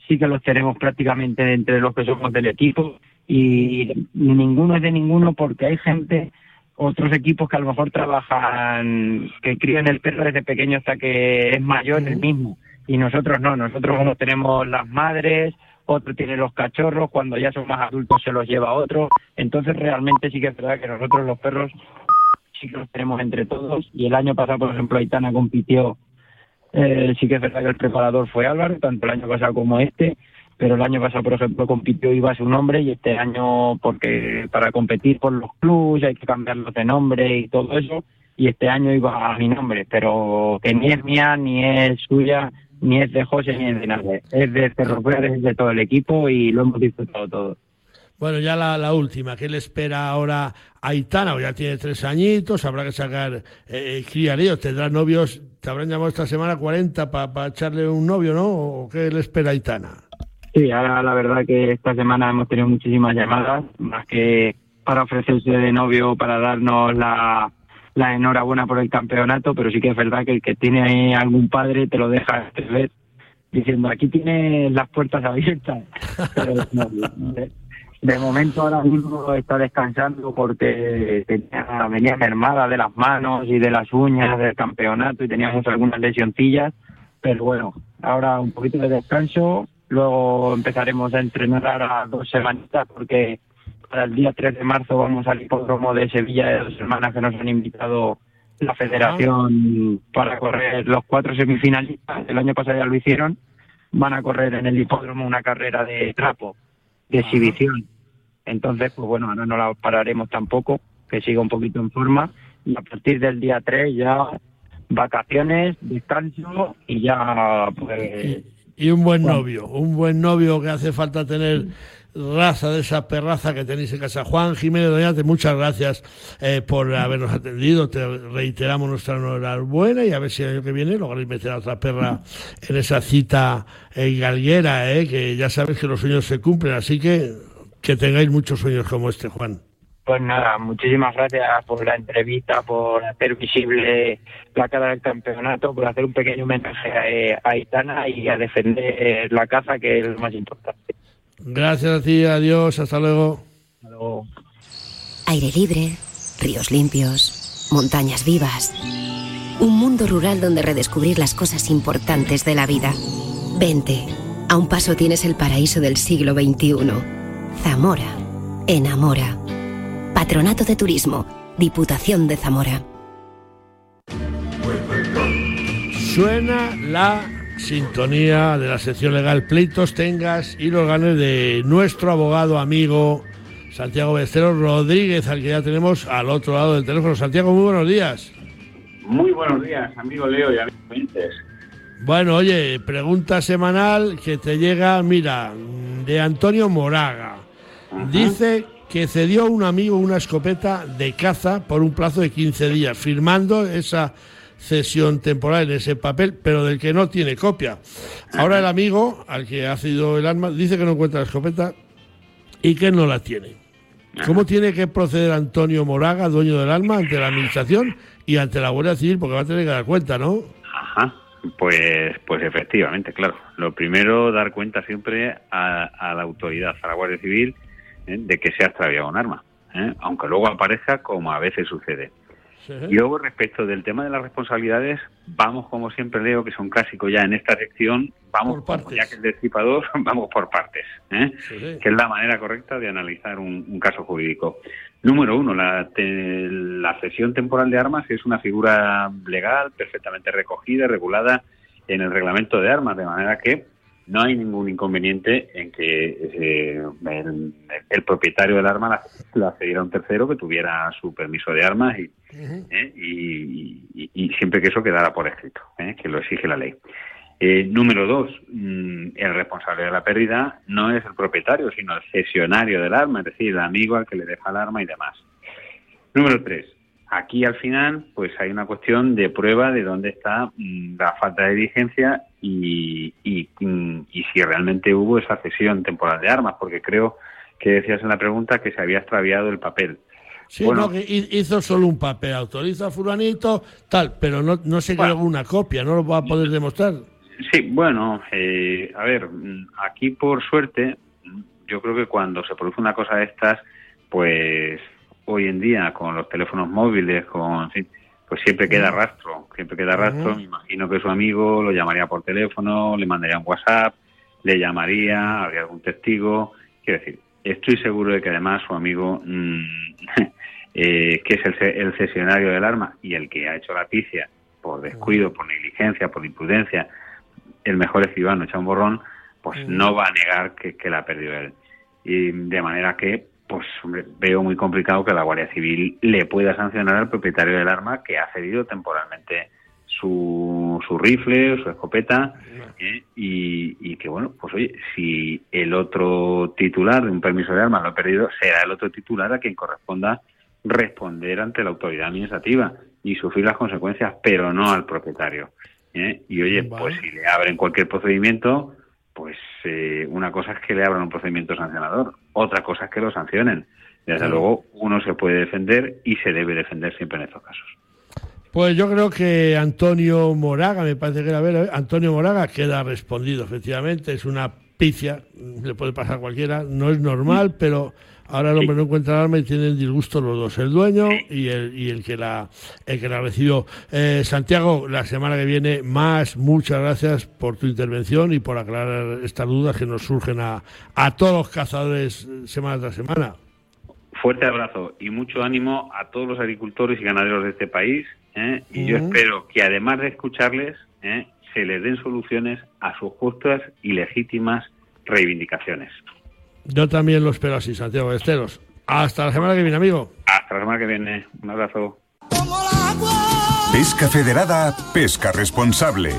sí que los tenemos prácticamente entre los que somos del equipo y ninguno es de ninguno porque hay gente, otros equipos que a lo mejor trabajan, que crían el perro desde pequeño hasta que es mayor el mismo. Y nosotros no, nosotros como tenemos las madres, otro tiene los cachorros, cuando ya son más adultos se los lleva otro, entonces realmente sí que es verdad que nosotros los perros sí que los tenemos entre todos. Y el año pasado por ejemplo Aitana compitió eh, sí que es verdad que el preparador fue Álvaro, tanto el año pasado como este, pero el año pasado, por ejemplo, compitió iba a su nombre y este año, porque para competir por los clubes hay que cambiarlos de nombre y todo eso, y este año iba a mi nombre, pero que ni es mía, ni es suya, ni es de José, ni es de nadie. Es de Ferroviario, es de todo el equipo y lo hemos disfrutado todo. Bueno, ya la, última, ¿qué le espera ahora a Aitana? Ya tiene tres añitos, habrá que sacar eh, criaríos, tendrá novios, te habrán llamado esta semana 40 para echarle un novio, ¿no? ¿O qué le espera a Aitana? Sí, ahora la verdad que esta semana hemos tenido muchísimas llamadas, más que para ofrecerse de novio, para darnos la, la enhorabuena por el campeonato, pero sí que es verdad que el que tiene algún padre te lo deja ver diciendo aquí tiene las puertas abiertas. Pero, de momento ahora mismo está descansando porque tenía, venía mermada de las manos y de las uñas del campeonato y teníamos algunas lesioncillas, pero bueno, ahora un poquito de descanso, luego empezaremos a entrenar ahora dos semanitas porque para el día 3 de marzo vamos al hipódromo de Sevilla de dos hermanas que nos han invitado la federación para correr los cuatro semifinalistas, el año pasado ya lo hicieron, van a correr en el hipódromo una carrera de trapo, de exhibición. Entonces, pues bueno, ahora no la pararemos tampoco, que siga un poquito en forma. Y a partir del día 3 ya vacaciones, descanso y ya pues... Y, un buen novio, un buen novio que hace falta tener raza de esa perraza que tenéis en casa. Juan Jiménez Doñate, muchas gracias eh, por habernos atendido. Te reiteramos nuestra enhorabuena y a ver si el año que viene lográis meter a otra perra en esa cita en galguera, eh, que ya sabes que los sueños se cumplen. Así que que tengáis muchos sueños como este, Juan. Pues nada, muchísimas gracias por la entrevista, por hacer visible la cara del campeonato, por hacer un pequeño homenaje a, Aitana y a defender la caza, que es lo más importante. Gracias a ti, adiós, hasta luego. Hasta luego. Aire libre, ríos limpios, montañas vivas. Un mundo rural donde redescubrir las cosas importantes de la vida. Vente, a un paso tienes el paraíso del siglo XXI Zamora. Enamora. Patronato de Turismo. Diputación de Zamora. Suena la sintonía de la sección legal Pleitos Tengas y los ganes de nuestro abogado amigo Santiago Besteros Rodríguez, al que ya tenemos al otro lado del teléfono. Santiago, muy buenos días. Muy buenos días, amigo Leo y amigos Bueno, oye, pregunta semanal que te llega, mira, de Antonio Moraga. Dice que cedió a un amigo una escopeta de caza por un plazo de 15 días, firmando esa cesión temporal en ese papel, pero del que no tiene copia. Ahora el amigo al que ha cedido el arma dice que no encuentra la escopeta y que no la tiene. ¿Cómo tiene que proceder Antonio Moraga, dueño del arma, ante la administración y ante la Guardia Civil? Porque va a tener que dar cuenta, ¿no? Ajá. Pues, pues efectivamente, claro. Lo primero, dar cuenta siempre a, a la autoridad, a la Guardia Civil, ¿eh? de que se ha extraviado un arma, ¿eh? aunque luego aparezca como a veces sucede. Y luego respecto del tema de las responsabilidades, vamos como siempre leo que son clásicos ya en esta sección, vamos por ya que el destipador, vamos por partes, ¿eh? que es la manera correcta de analizar un, caso jurídico. Número uno, la, la cesión temporal de armas es una figura legal perfectamente recogida, regulada en el reglamento de armas, de manera que no hay ningún inconveniente en que eh, el, propietario del arma la, cediera a un tercero que tuviera su permiso de armas y, eh, y, siempre que eso quedara por escrito, eh, que lo exige la ley. número dos, mm, el responsable de la pérdida no es el propietario, sino el cesionario del arma, es decir, el amigo al que le deja el arma y demás. Número tres, Aquí al final, pues hay una cuestión de prueba de dónde está mm, la falta de diligencia y, mm, y, si realmente hubo esa cesión temporal de armas, porque creo que decías en la pregunta que se había extraviado el papel. Sí, no, que hizo solo un papel, autoriza a fulanito, tal, pero no, no se quedó una copia, no lo va a poder demostrar. Sí, bueno, eh, a ver, aquí por suerte, yo creo que cuando se produce una cosa de estas, pues hoy en día con los teléfonos móviles, con pues siempre queda rastro, siempre queda rastro. Me imagino que su amigo lo llamaría por teléfono, le mandaría un WhatsApp, le llamaría, habría algún testigo. Quiero decir, estoy seguro de que además su amigo, mm, eh, que es el, el, cesionario del arma y el que ha hecho la picia por descuido, por negligencia, por imprudencia, el mejor escribano echa un borrón, pues no va a negar que, que la ha perdido él. Y de manera que pues veo muy complicado que la Guardia Civil le pueda sancionar al propietario del arma que ha cedido temporalmente su, su rifle o su escopeta ¿eh? y, que bueno pues oye si el otro titular de un permiso de armas lo ha perdido será el otro titular a quien corresponda responder ante la autoridad administrativa y sufrir las consecuencias pero no al propietario ¿eh? y oye pues si le abren cualquier procedimiento pues eh, una cosa es que le abran un procedimiento sancionador, otra cosa es que lo sancionen. Desde luego, uno se puede defender y se debe defender siempre en estos casos. Pues yo creo que Antonio Moraga, me parece que era ver, Antonio Moraga queda respondido, efectivamente, es una picia, le puede pasar a cualquiera, no es normal, pero Ahora el hombre no encuentra el arma y tienen disgusto los dos, el dueño y el, y el que la el que la recibió. Eh, Santiago, la semana que viene más, muchas gracias por tu intervención y por aclarar estas dudas que nos surgen a, a todos los cazadores semana tras semana. Fuerte abrazo y mucho ánimo a todos los agricultores y ganaderos de este país. ¿eh? Y yo espero que además de escucharles, ¿eh? se les den soluciones a sus justas y legítimas reivindicaciones. Yo también lo espero así, Santiago Esteros. Hasta la semana que viene, amigo. Hasta la semana que viene. Un abrazo. Pesca Federada, pesca responsable.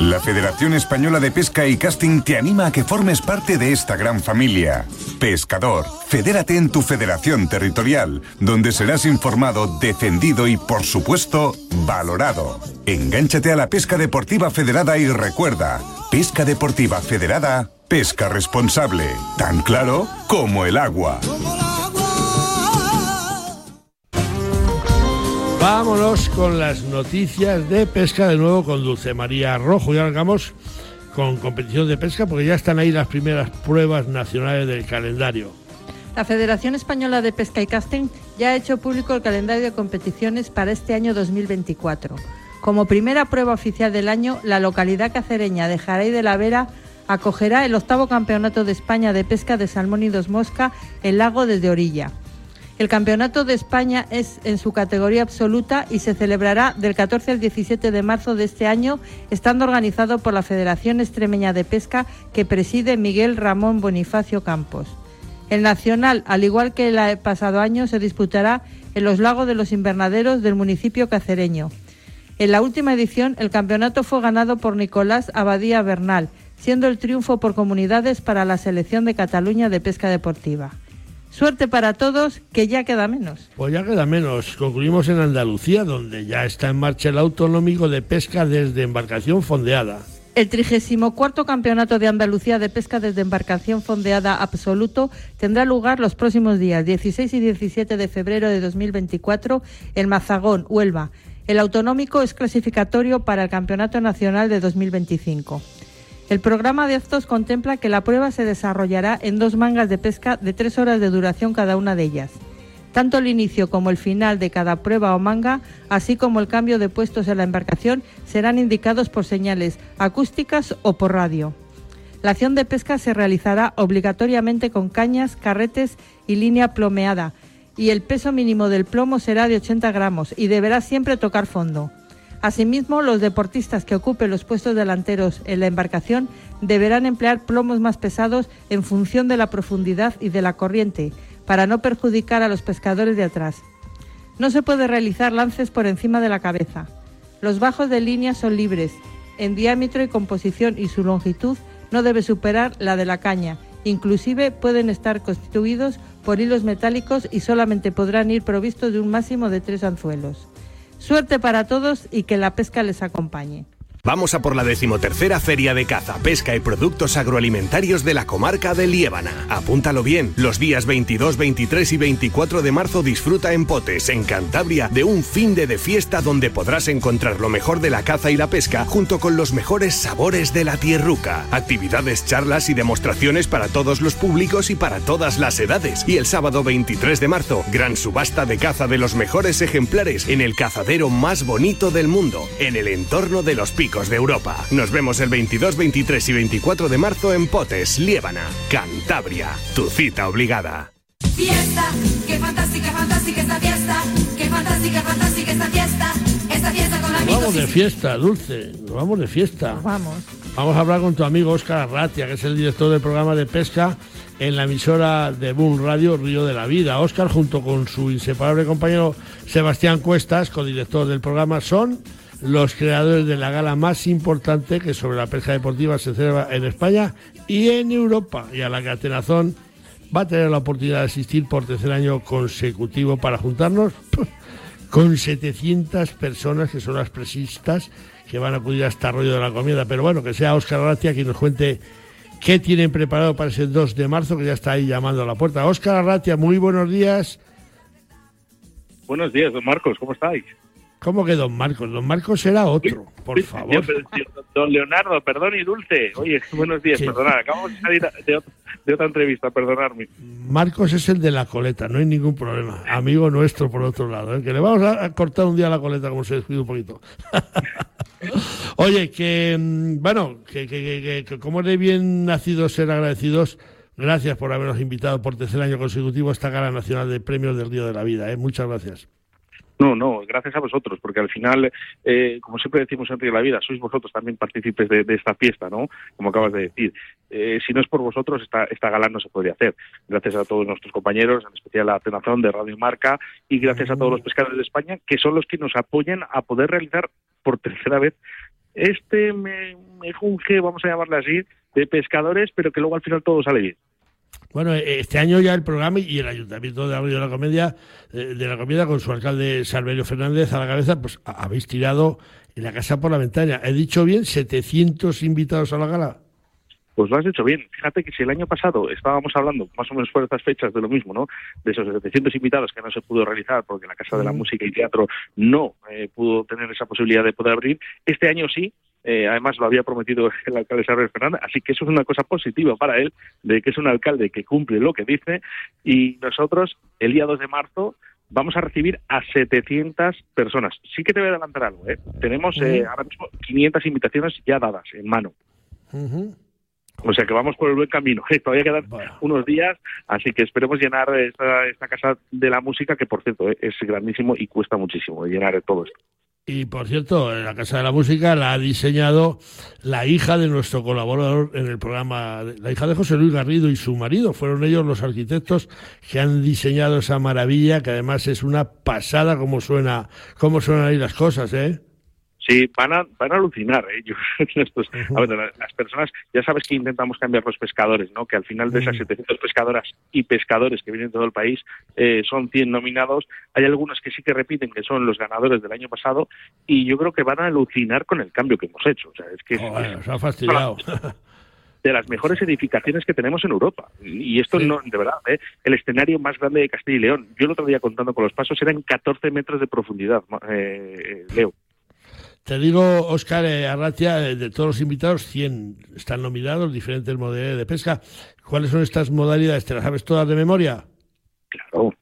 La Federación Española de Pesca y Casting te anima a que formes parte de esta gran familia. Pescador, fedérate en tu federación territorial, donde serás informado, defendido y, por supuesto, valorado. Engánchate a la pesca deportiva federada y recuerda, Pesca Deportiva Federada Pesca responsable, tan claro como el agua. Vámonos con las noticias de pesca de nuevo con Dulce María Rojo. Y arrancamos con competición de pesca porque ya están ahí las primeras pruebas nacionales del calendario. La Federación Española de Pesca y Casting ya ha hecho público el calendario de competiciones para este año 2024. Como primera prueba oficial del año, la localidad cacereña de Jaray de la Vera acogerá el octavo Campeonato de España de Pesca de Salmón y Dos Mosca el lago desde orilla. El Campeonato de España es en su categoría absoluta y se celebrará del 14 al 17 de marzo de este año, estando organizado por la Federación Extremeña de Pesca que preside Miguel Ramón Bonifacio Campos. El nacional, al igual que el pasado año, se disputará en los lagos de los invernaderos del municipio cacereño. En la última edición, el campeonato fue ganado por Nicolás Abadía Bernal, siendo el triunfo por comunidades para la selección de Cataluña de pesca deportiva. Suerte para todos, que ya queda menos. Pues ya queda menos. Concluimos en Andalucía, donde ya está en marcha el autonómico de pesca desde embarcación fondeada. El 34 Campeonato de Andalucía de Pesca desde embarcación fondeada absoluto tendrá lugar los próximos días 16 y 17 de febrero de 2024 en Mazagón, Huelva. El autonómico es clasificatorio para el Campeonato Nacional de 2025. El programa de actos contempla que la prueba se desarrollará en dos mangas de pesca de tres horas de duración cada una de ellas. Tanto el inicio como el final de cada prueba o manga, así como el cambio de puestos en la embarcación, serán indicados por señales acústicas o por radio. La acción de pesca se realizará obligatoriamente con cañas, carretes y línea plomeada, y el peso mínimo del plomo será de 80 gramos y deberá siempre tocar fondo. Asimismo, los deportistas que ocupen los puestos delanteros en la embarcación deberán emplear plomos más pesados en función de la profundidad y de la corriente, para no perjudicar a los pescadores de atrás. No se puede realizar lances por encima de la cabeza. Los bajos de línea son libres, en diámetro y composición y su longitud no debe superar la de la caña. Inclusive pueden estar constituidos por hilos metálicos y solamente podrán ir provistos de un máximo de tres anzuelos. Suerte para todos y que la pesca les acompañe. Vamos a por la decimotercera Feria de Caza, Pesca y Productos Agroalimentarios de la comarca de Liébana. Apúntalo bien, los días 22, 23 y 24 de marzo disfruta en Potes, en Cantabria, de un fin de, de fiesta donde podrás encontrar lo mejor de la caza y la pesca junto con los mejores sabores de la tierruca. Actividades, charlas y demostraciones para todos los públicos y para todas las edades. Y el sábado 23 de marzo, gran subasta de caza de los mejores ejemplares en el cazadero más bonito del mundo, en el entorno de los picos de Europa. Nos vemos el 22, 23 y 24 de marzo en Potes, Liébana, Cantabria. Tu cita obligada. Fiesta, qué fantástica, fantástica esta fiesta. Qué fantástica, fantástica esta fiesta. Esta fiesta con amigos. Vamos de fiesta, Dulce. vamos de fiesta. Vamos. Vamos a hablar con tu amigo Óscar Arratia, que es el director del programa de pesca en la emisora de Boom Radio Río de la Vida. Óscar, junto con su inseparable compañero Sebastián Cuestas, codirector del programa, son los creadores de la gala más importante que sobre la pesca deportiva se celebra en España y en Europa, y a la que Atenazón va a tener la oportunidad de asistir por tercer año consecutivo para juntarnos con 700 personas que son las presistas que van a acudir a este rollo de la comida. Pero bueno, que sea Óscar Arratia quien nos cuente qué tienen preparado para ese 2 de marzo, que ya está ahí llamando a la puerta. Óscar Arratia, muy buenos días. Buenos días, don Marcos, ¿cómo estáis? ¿Cómo que don Marcos? Don Marcos era otro, por favor. Don Leonardo, perdón y dulce. Oye, buenos días, perdonad, acabamos de salir de, otra entrevista, perdonadme. Marcos es el de la coleta, no hay ningún problema. Amigo nuestro, por otro lado, ¿eh? que le vamos a cortar un día la coleta, como se descuida un poquito. Oye, que, mm, bueno, que, que, que, como de bien nacidos ser agradecidos, gracias por habernos invitado por tercer año consecutivo a esta Gala Nacional de Premios del Río de la Vida. ¿eh? Muchas gracias. No, no, gracias a vosotros, porque al final, eh, como siempre decimos Río de la Vida, sois vosotros también partícipes de, esta fiesta, ¿no? Como acabas de decir. Eh, si no es por vosotros, esta, esta gala no se podría hacer. Gracias a todos nuestros compañeros, en especial a Atenazón de Radio Marca, y gracias a todos los pescadores de España, que son los que nos apoyan a poder realizar por tercera vez este me, junge, vamos a llamarle así, de pescadores, pero que luego al final todo sale bien. Bueno, este año ya el programa y el Ayuntamiento de de la Comedia, eh, de la Comedia con su alcalde Salverio Fernández a la cabeza, pues habéis tirado en la casa por la ventana. He dicho bien, 700 invitados a la gala. Pues lo has hecho bien. Fíjate que si el año pasado estábamos hablando, más o menos por estas fechas, de lo mismo, ¿no? De esos 700 invitados que no se pudo realizar porque la Casa de la Música y Teatro no eh, pudo tener esa posibilidad de poder abrir, este año sí, eh, además lo había prometido el alcalde Sarver Fernández, así que eso es una cosa positiva para él, de que es un alcalde que cumple lo que dice y nosotros el día 2 de marzo vamos a recibir a 700 personas. Sí que te voy a adelantar algo, ¿eh? Tenemos eh, ahora mismo 500 invitaciones ya dadas en mano. O sea que vamos por el buen camino. Todavía quedan unos días, así que esperemos llenar esta, esta, casa de la música, que por cierto es grandísimo y cuesta muchísimo llenar todo esto. Y por cierto, la Casa de la Música la ha diseñado la hija de nuestro colaborador en el programa, la hija de José Luis Garrido y su marido. Fueron ellos los arquitectos que han diseñado esa maravilla, que además es una pasada como suena, cómo suenan ahí las cosas, ¿eh? Sí, van a, van a alucinar a ver, las personas, ya sabes que intentamos cambiar los pescadores, ¿no? Que al final de esas 700 pescadoras y pescadores que vienen de todo el país eh, son 100 nominados. Hay algunos que sí que repiten que son los ganadores del año pasado y yo creo que van a alucinar con el cambio que hemos hecho. O sea, es que ha fastidiado. de las mejores edificaciones que tenemos en Europa. Y esto no, de verdad, ¿eh? el escenario más grande de Castilla y León. Yo el otro día contando con los pasos eran 14 metros de profundidad, eh, Leo. Te digo, Óscar eh, Arratia, eh, de todos los invitados, 100 están nominados, diferentes modalidades de pesca. ¿Cuáles son estas modalidades? ¿Te las sabes todas de memoria? Claro,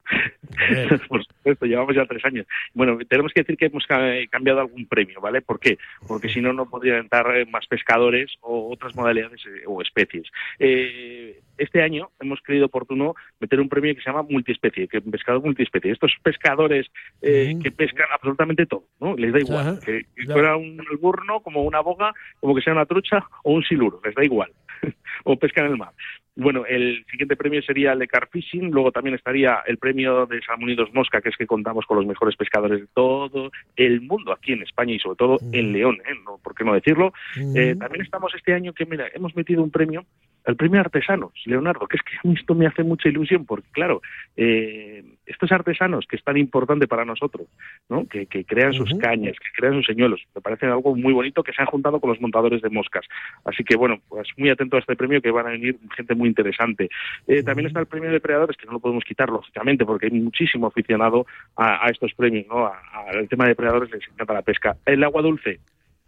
supuesto, llevamos ya tres años. Bueno, tenemos que decir que hemos cambiado algún premio, ¿vale? ¿Por qué? Porque si no, no podrían entrar eh, más pescadores o otras modalidades o especies. Eh, este año hemos creído oportuno meter un premio que se llama multiespecie, que pescador multiespecie. Estos pescadores eh, que pescan absolutamente todo, ¿no? Les da igual. Que, fuera un alburno, como una boga, como que sea una trucha o un siluro, les da igual. o pescan en el mar. Bueno, el siguiente premio sería el de Carfishing, luego también estaría el premio de Salmonidos Mosca, que es que contamos con los mejores pescadores de todo el mundo, aquí en España y sobre todo en León, ¿eh? no, ¿por qué no decirlo? Eh, también estamos este año que, mira, hemos metido un premio el premio artesanos, Leonardo, que es que a mí esto me hace mucha ilusión, porque claro, eh, estos artesanos que es tan importante para nosotros, ¿no? que, crean sus cañas, que crean sus señuelos, me parece algo muy bonito que se han juntado con los montadores de moscas. Así que bueno, pues muy atento a este premio que van a venir gente muy interesante. Eh, también está el premio de depredadores, que no lo podemos quitar, lógicamente, porque hay muchísimo aficionado a, estos premios, ¿no? Al tema de depredadores les encanta la pesca. El agua dulce,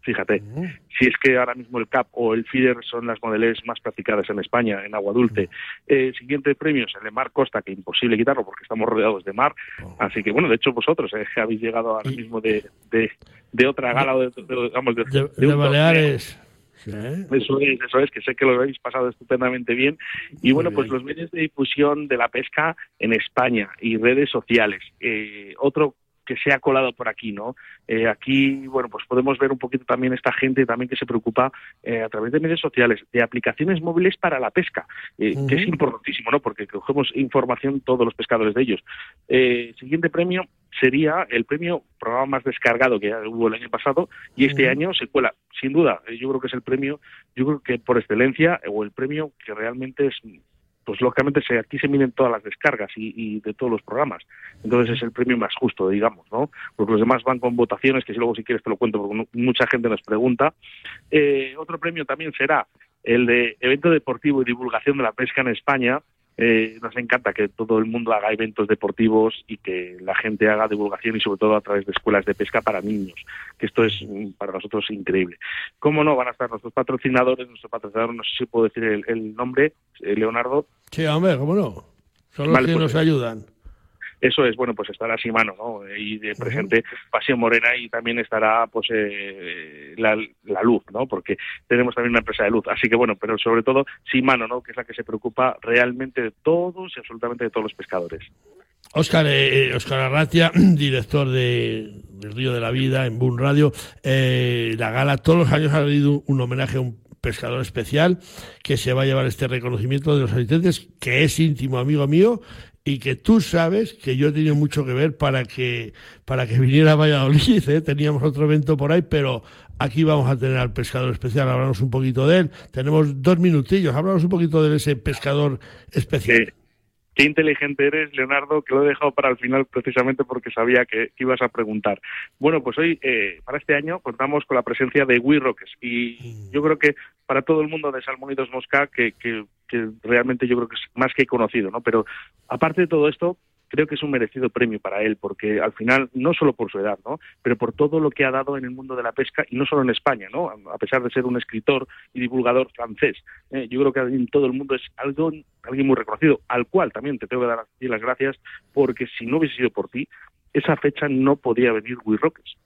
Fíjate, si es que ahora mismo el CAP o el FIDER son las modelos más practicadas en España, en agua dulce. Eh, siguiente premio es el de Mar Costa, que imposible quitarlo porque estamos rodeados de mar. Oh. Así que, bueno, de hecho vosotros eh, habéis llegado ahora mismo de, de, otra gala, de, de, de Baleares. Eso es, eso es, que sé que lo habéis pasado estupendamente bien. Y bueno, pues los medios de difusión de la pesca en España y redes sociales. Eh, otro que se ha colado por aquí, ¿no? Eh, aquí, bueno, pues podemos ver un poquito también esta gente también que se preocupa eh, a través de medios sociales de aplicaciones móviles para la pesca, eh, que es importantísimo, ¿no? Porque cogemos información todos los pescadores de ellos. siguiente premio sería el premio programa más descargado que hubo el año pasado y este año se cuela, sin duda. Yo creo que es el premio, yo creo que por excelencia o el premio que realmente es pues lógicamente se, aquí se miden todas las descargas y, de todos los programas. Entonces es el premio más justo, digamos, ¿no? Porque los demás van con votaciones, que si luego si quieres te lo cuento, porque mucha gente nos pregunta. Eh, otro premio también será el de evento deportivo y divulgación de la pesca en España, eh, nos encanta que todo el mundo haga eventos deportivos y que la gente haga divulgación y sobre todo a través de escuelas de pesca para niños, que esto es mm, para nosotros increíble. ¿Cómo no? Van a estar nuestros patrocinadores, nuestro patrocinador, no sé si puedo decir el, nombre, eh, Leonardo. Sí, hombre, ¿cómo no? Son los que pues, nos ayudan. Eso es, bueno, pues estará Simano, ¿no? Y de presente Pasión Morena y también estará, pues, eh, la, luz, ¿no? Porque tenemos también una empresa de luz. Así que, bueno, pero sobre todo Simano, ¿no? Que es la que se preocupa realmente de todos y absolutamente de todos los pescadores. Óscar, eh, Óscar Arratia, director de, del Río de la Vida en Boom Radio. Eh, la gala todos los años ha habido un homenaje a un pescador especial que se va a llevar este reconocimiento de los asistentes, que es íntimo amigo mío y que tú sabes que yo he tenido mucho que ver para que para que viniera a Valladolid, ¿eh? teníamos otro evento por ahí, pero aquí vamos a tener al pescador especial, hablamos un poquito de él, tenemos dos minutillos, hablamos un poquito de ese pescador especial. Qué inteligente eres, Leonardo, que lo he dejado para el final precisamente porque sabía que, ibas a preguntar. Bueno, pues hoy, eh, para este año, contamos con la presencia de Wii Rockets y yo creo que para todo el mundo de Salmonidos Mosca, que, que, que realmente yo creo que es más que conocido, ¿no? Pero aparte de todo esto, creo que es un merecido premio para él, porque al final, no solo por su edad, ¿no? pero por todo lo que ha dado en el mundo de la pesca, y no solo en España, ¿no? a pesar de ser un escritor y divulgador francés. ¿eh? yo creo que en todo el mundo es algo, alguien muy reconocido, al cual también te tengo que dar las gracias, porque si no hubiese sido por ti, esa fecha no podía venir Will Rockets.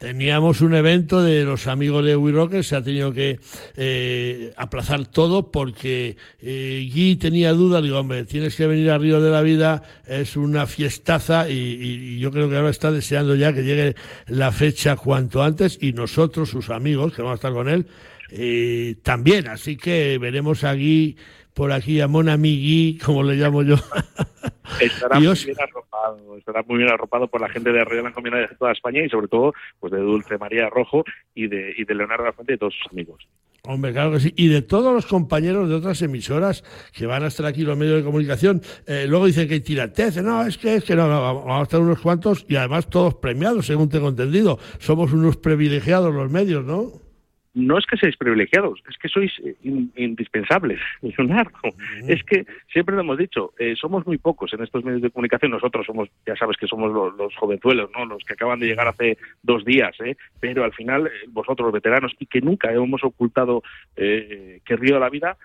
Teníamos un evento de los amigos de We Rockers, se ha tenido que eh, aplazar todo porque eh, Guy tenía dudas, digo, hombre, tienes que venir a Río de la Vida, es una fiestaza y, yo creo que ahora está deseando ya que llegue la fecha cuanto antes y nosotros, sus amigos, que vamos a estar con él, eh, también, así que veremos a Guy por aquí a Mona Migui, como le llamo yo. Estará muy bien arropado, estará muy bien arropado por la gente de la Comunidad de toda España y sobre todo pues de Dulce María Rojo y de, y de Leonardo La Fuente y de todos sus amigos. Hombre, claro que sí. Y de todos los compañeros de otras emisoras que van a estar aquí los medios de comunicación, eh, luego dicen que hay tiratez. No, es que, es que no, no, vamos a estar unos cuantos y además todos premiados, según tengo entendido. Somos unos privilegiados los medios, ¿no? No es que seáis privilegiados, es que sois eh, indispensables, Leonardo. Es que siempre lo hemos dicho, eh, somos muy pocos en estos medios de comunicación. Nosotros somos, ya sabes que somos los, jovenzuelos, ¿no? Los que acaban de llegar hace dos días, ¿eh? Pero al final, eh, vosotros los veteranos, y que nunca hemos ocultado que Río de la Vida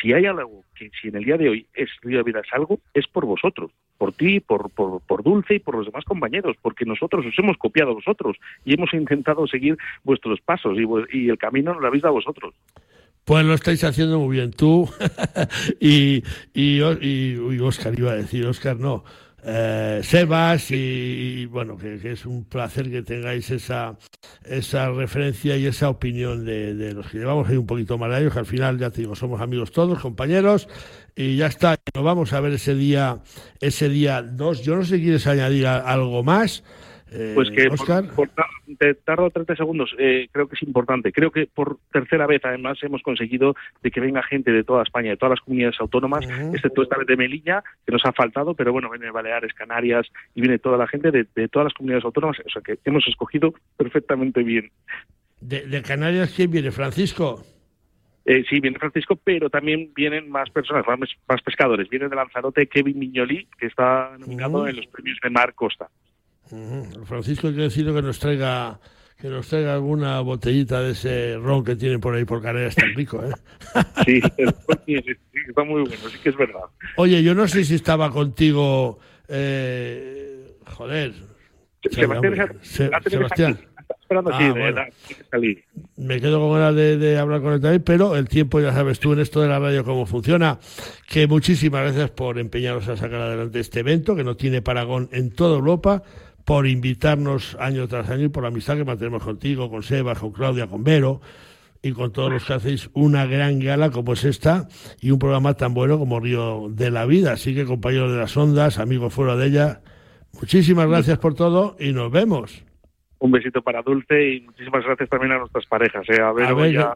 si hay algo que si en el día de hoy es Río de Vida es algo, es por vosotros, por ti, por, por, por, Dulce y por los demás compañeros, porque nosotros os hemos copiado vosotros y hemos intentado seguir vuestros pasos y, el camino nos lo habéis dado vosotros. Pues lo estáis haciendo muy bien tú. Y, y, y, Oscar iba a decir, Oscar no, eh, Sebas y, bueno, que, es un placer que tengáis esa, esa referencia y esa opinión de, los que llevamos ahí un poquito más de ellos, que al final ya te digo, somos amigos todos, compañeros, y ya está, nos vamos a ver ese día, ese día 2. Yo no sé si quieres añadir algo más. Eh, pues que te tardo 30 segundos, eh, creo que es importante. Creo que por tercera vez, además, hemos conseguido de que venga gente de toda España, de todas las comunidades autónomas, excepto esta vez de Melilla, que nos ha faltado, pero bueno, viene Baleares, Canarias y viene toda la gente de, todas las comunidades autónomas, o sea que hemos escogido perfectamente bien. ¿De, Canarias quién viene? ¿Francisco? Eh, sí, viene Francisco, pero también vienen más personas, más, pescadores. Viene de Lanzarote Kevin Miñoli, que está nominado en los premios de Mar Costa. Francisco, hay que decirle que nos traiga que nos traiga alguna botellita de ese ron que tienen por ahí por Canarias tan rico, ¿eh? Sí, está muy bueno, sí que es verdad. Oye, yo no sé si estaba contigo, eh, joder. Sebastián. Ah, Me quedo con ganas de, hablar con él también, pero el tiempo, ya sabes tú en esto de la radio cómo funciona. Que muchísimas gracias por empeñaros a sacar adelante este evento, que no tiene paragón en toda Europa por invitarnos año tras año y por la amistad que mantenemos contigo, con Seba, con Claudia, con Vero y con todos los que hacéis una gran gala como es esta y un programa tan bueno como Río de la Vida. Así que compañeros de las ondas, amigos fuera de ella, muchísimas gracias por todo y nos vemos un besito para Dulce y muchísimas gracias también a nuestras parejas, eh, a ver, ya,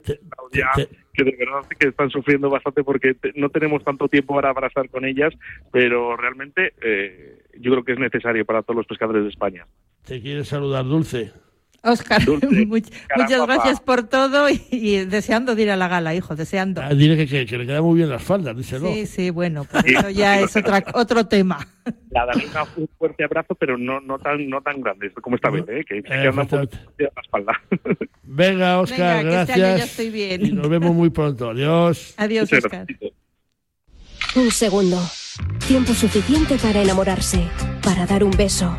que de verdad que están sufriendo bastante porque no tenemos tanto tiempo para abrazar con ellas, pero realmente eh, yo creo que es necesario para todos los pescadores de España. Te quiere saludar Dulce. Oscar, muchas gracias por todo y, deseando ir a la gala, hijo, deseando. Ah, dile que, le quedan muy bien las faldas, díselo. Sí, sí, bueno, pues eso ya es otra, otro tema. La daré un fuerte abrazo, pero no, no, tan, no tan grande como esta vez, ¿eh? que, que anda un poco la espalda. Venga, Oscar, Venga, gracias. Este año ya estoy bien. Y nos vemos muy pronto. Adiós. Adiós, Oscar. Un segundo. Tiempo suficiente para enamorarse, para dar un beso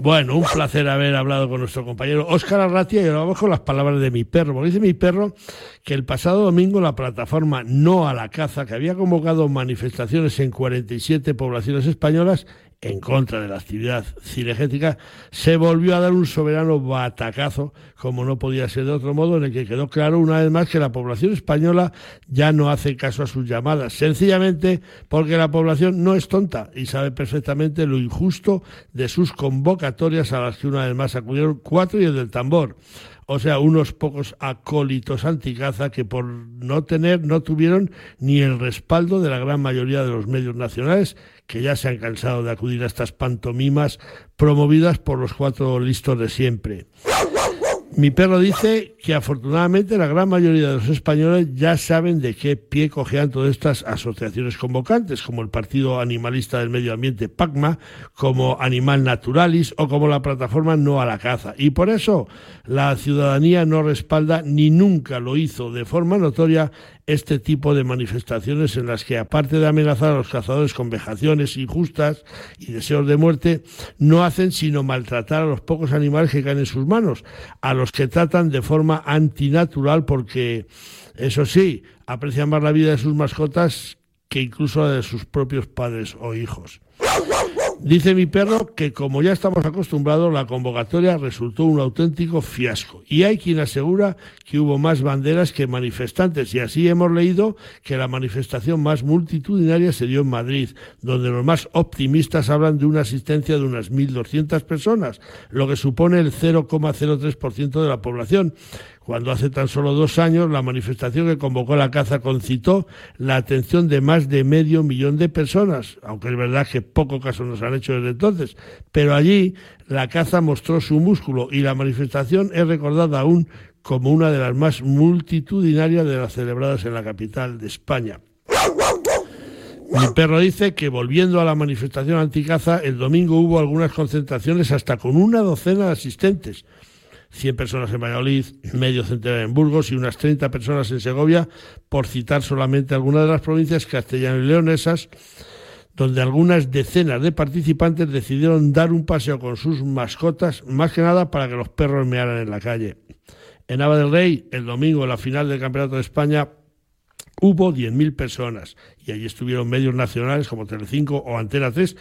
Bueno, un placer haber hablado con nuestro compañero Óscar Arratia y ahora vamos con las palabras de mi perro. Porque dice mi perro que el pasado domingo la plataforma No a la Caza, que había convocado manifestaciones en 47 poblaciones españolas, en contra de la actividad cinegética, se volvió a dar un soberano batacazo, como no podía ser de otro modo, en el que quedó claro una vez más que la población española ya no hace caso a sus llamadas, sencillamente porque la población no es tonta y sabe perfectamente lo injusto de sus convocatorias a las que una vez más acudieron cuatro y el del tambor o sea, unos pocos acólitos anticaza que por no tener, no tuvieron ni el respaldo de la gran mayoría de los medios nacionales que ya se han cansado de acudir a estas pantomimas promovidas por los cuatro listos de siempre. Mi perro dice que afortunadamente la gran mayoría de los españoles ya saben de qué pie cojean todas estas asociaciones convocantes, como el Partido Animalista del Medio Ambiente PACMA, como Animal Naturalis o como la plataforma No a la Caza. Y por eso la ciudadanía no respalda ni nunca lo hizo de forma notoria este tipo de manifestaciones en las que, aparte de amenazar a los cazadores con vejaciones injustas y deseos de muerte, no hacen sino maltratar a los pocos animales que caen en sus manos, a los que tratan de forma antinatural porque, eso sí, aprecian más la vida de sus mascotas que incluso la de sus propios padres o hijos. Dice mi perro que como ya estamos acostumbrados, la convocatoria resultó un auténtico fiasco. Y hay quien asegura que hubo más banderas que manifestantes. Y así hemos leído que la manifestación más multitudinaria se dio en Madrid, donde los más optimistas hablan de una asistencia de unas 1.200 personas, lo que supone el 0,03% de la población cuando hace tan solo dos años la manifestación que convocó la caza concitó la atención de más de medio millón de personas, aunque es verdad que poco caso nos han hecho desde entonces, pero allí la caza mostró su músculo y la manifestación es recordada aún como una de las más multitudinarias de las celebradas en la capital de España. Mi perro dice que volviendo a la manifestación anticaza, el domingo hubo algunas concentraciones hasta con una docena de asistentes 100 personas en Valladolid, medio centenar en Burgos y unas 30 personas en Segovia, por citar solamente algunas de las provincias castellanas y leonesas, donde algunas decenas de participantes decidieron dar un paseo con sus mascotas, más que nada para que los perros mearan en la calle. En Ava del Rey, el domingo, en la final del Campeonato de España, hubo 10.000 personas y allí estuvieron medios nacionales como Telecinco o Antena 3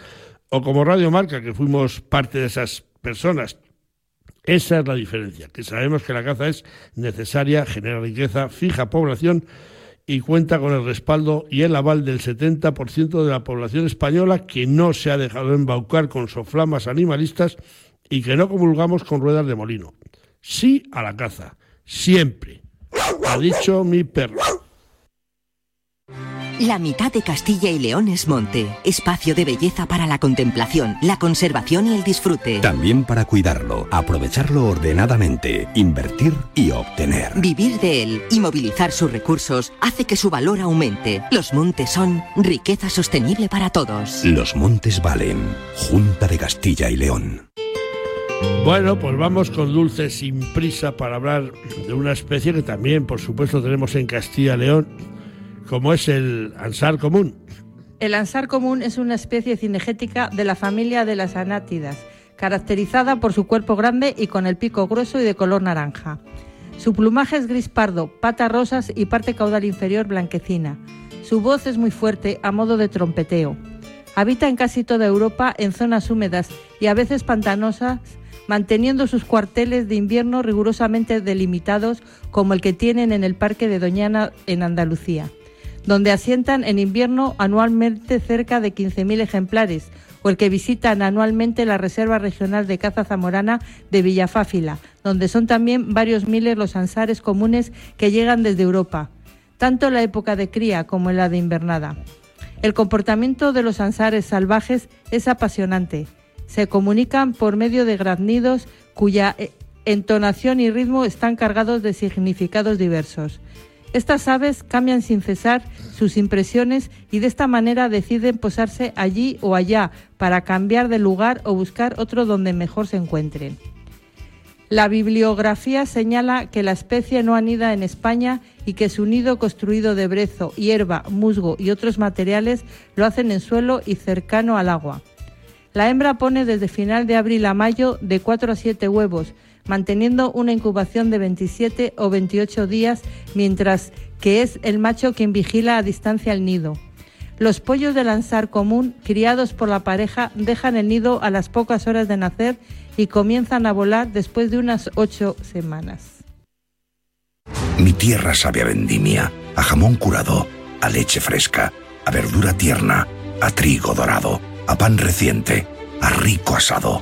o como Radio Marca, que fuimos parte de esas personas. Esa es la diferencia, que sabemos que la caza es necesaria, genera riqueza, fija población y cuenta con el respaldo y el aval del 70% de la población española que no se ha dejado embaucar con soflamas animalistas y que no comulgamos con ruedas de molino. Sí a la caza, siempre, ha dicho mi perro. La mitad de Castilla y León es monte, espacio de belleza para la contemplación, la conservación y el disfrute. También para cuidarlo, aprovecharlo ordenadamente, invertir y obtener. Vivir de él y movilizar sus recursos hace que su valor aumente. Los montes son riqueza sostenible para todos. Los montes valen. Junta de Castilla y León. Bueno, pues vamos con Dulce sin prisa para hablar de una especie que también, por supuesto, tenemos en Castilla y León como es el ansar común. El ansar común es una especie cinegética de la familia de las anátidas, caracterizada por su cuerpo grande y con el pico grueso y de color naranja. Su plumaje es gris pardo, patas rosas y parte caudal inferior blanquecina. Su voz es muy fuerte, a modo de trompeteo. Habita en casi toda Europa en zonas húmedas y a veces pantanosas, manteniendo sus cuarteles de invierno rigurosamente delimitados como el que tienen en el Parque de Doñana en Andalucía donde asientan en invierno anualmente cerca de 15.000 ejemplares, o el que visitan anualmente la Reserva Regional de Caza Zamorana de Villafáfila, donde son también varios miles los ansares comunes que llegan desde Europa, tanto en la época de cría como en la de invernada. El comportamiento de los ansares salvajes es apasionante. Se comunican por medio de graznidos cuya eh, entonación y ritmo están cargados de significados diversos. Estas aves cambian sin cesar sus impresiones y de esta manera deciden posarse allí o allá para cambiar de lugar o buscar otro donde mejor se encuentren. La bibliografía señala que la especie no anida en España y que su nido construido de brezo, hierba, musgo y otros materiales lo hacen en suelo y cercano al agua. La hembra pone desde final de abril a mayo de 4 a 7 huevos, manteniendo una incubación de 27 o 28 días, mientras que es el macho quien vigila a distancia el nido. Los pollos de lanzar común, criados por la pareja, dejan el nido a las pocas horas de nacer y comienzan a volar después de unas ocho semanas. Mi tierra sabe a vendimia, a jamón curado, a leche fresca, a verdura tierna, a trigo dorado, a pan reciente, a rico asado.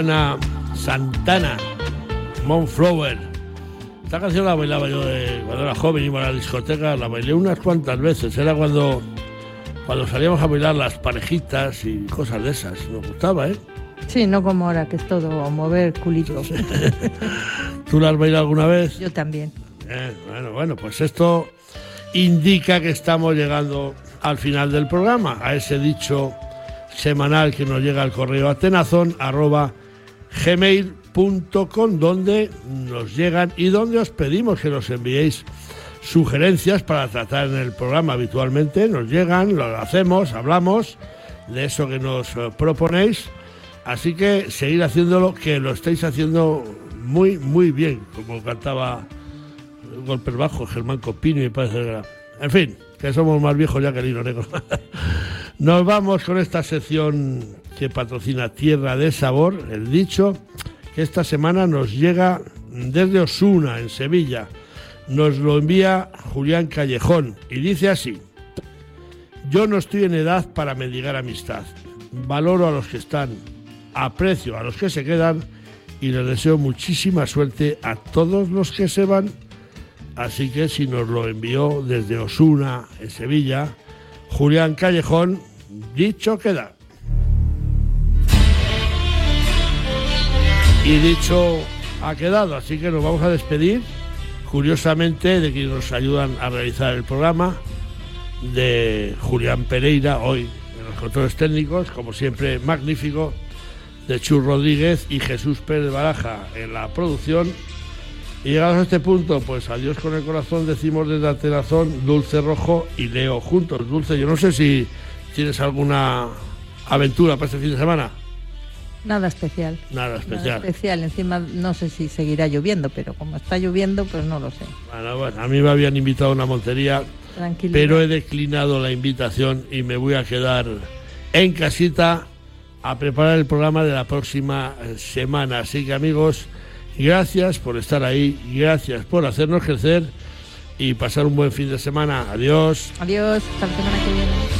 Suena Santana, Monflower. Esta canción la bailaba yo cuando era joven, iba a la discoteca, la bailé unas cuantas veces. Era cuando, cuando salíamos a bailar las parejitas y cosas de esas. Me gustaba, ¿eh? Sí, no como ahora, que es todo mover culito. ¿Tú la has bailado alguna vez? Yo también. Eh, bueno, bueno, pues esto indica que estamos llegando al final del programa, a ese dicho semanal que nos llega al correo atenazón arroba gmail.com donde nos llegan y donde os pedimos que nos enviéis sugerencias para tratar en el programa habitualmente. Nos llegan, lo hacemos, hablamos de eso que nos eh, proponéis. Así que seguir haciéndolo, que lo estáis haciendo muy, muy bien, como cantaba Golpes Bajos, Germán Copini, me parece. En fin, que somos más viejos ya que el Negro. Nos vamos con esta sección que patrocina Tierra de Sabor, el dicho, que esta semana nos llega desde Osuna, en Sevilla. Nos lo envía Julián Callejón y dice así. Yo no estoy en edad para mendigar amistad. Valoro a los que están, aprecio a los que se quedan y les deseo muchísima suerte a todos los que se van. Así que si nos lo envió desde Osuna, en Sevilla, Julián Callejón, dicho queda. Y dicho ha quedado, así que nos vamos a despedir, curiosamente, de quienes nos ayudan a realizar el programa, de Julián Pereira, hoy en los controles técnicos, como siempre, magnífico, de Chur Rodríguez y Jesús Pérez Baraja en la producción. Y llegados a este punto, pues adiós con el corazón, decimos desde Atenazón, Dulce Rojo y Leo juntos. Dulce, yo no sé si tienes alguna aventura para este fin de semana. Nada especial. Nada especial. Nada especial. Encima no sé si seguirá lloviendo, pero como está lloviendo, pues no lo sé. Bueno, bueno, a mí me habían invitado a una montería, pero he declinado la invitación y me voy a quedar en casita a preparar el programa de la próxima eh, semana. Así que amigos, gracias por estar ahí, gracias por hacernos crecer y pasar un buen fin de semana. Adiós. Adiós, hasta la semana que viene.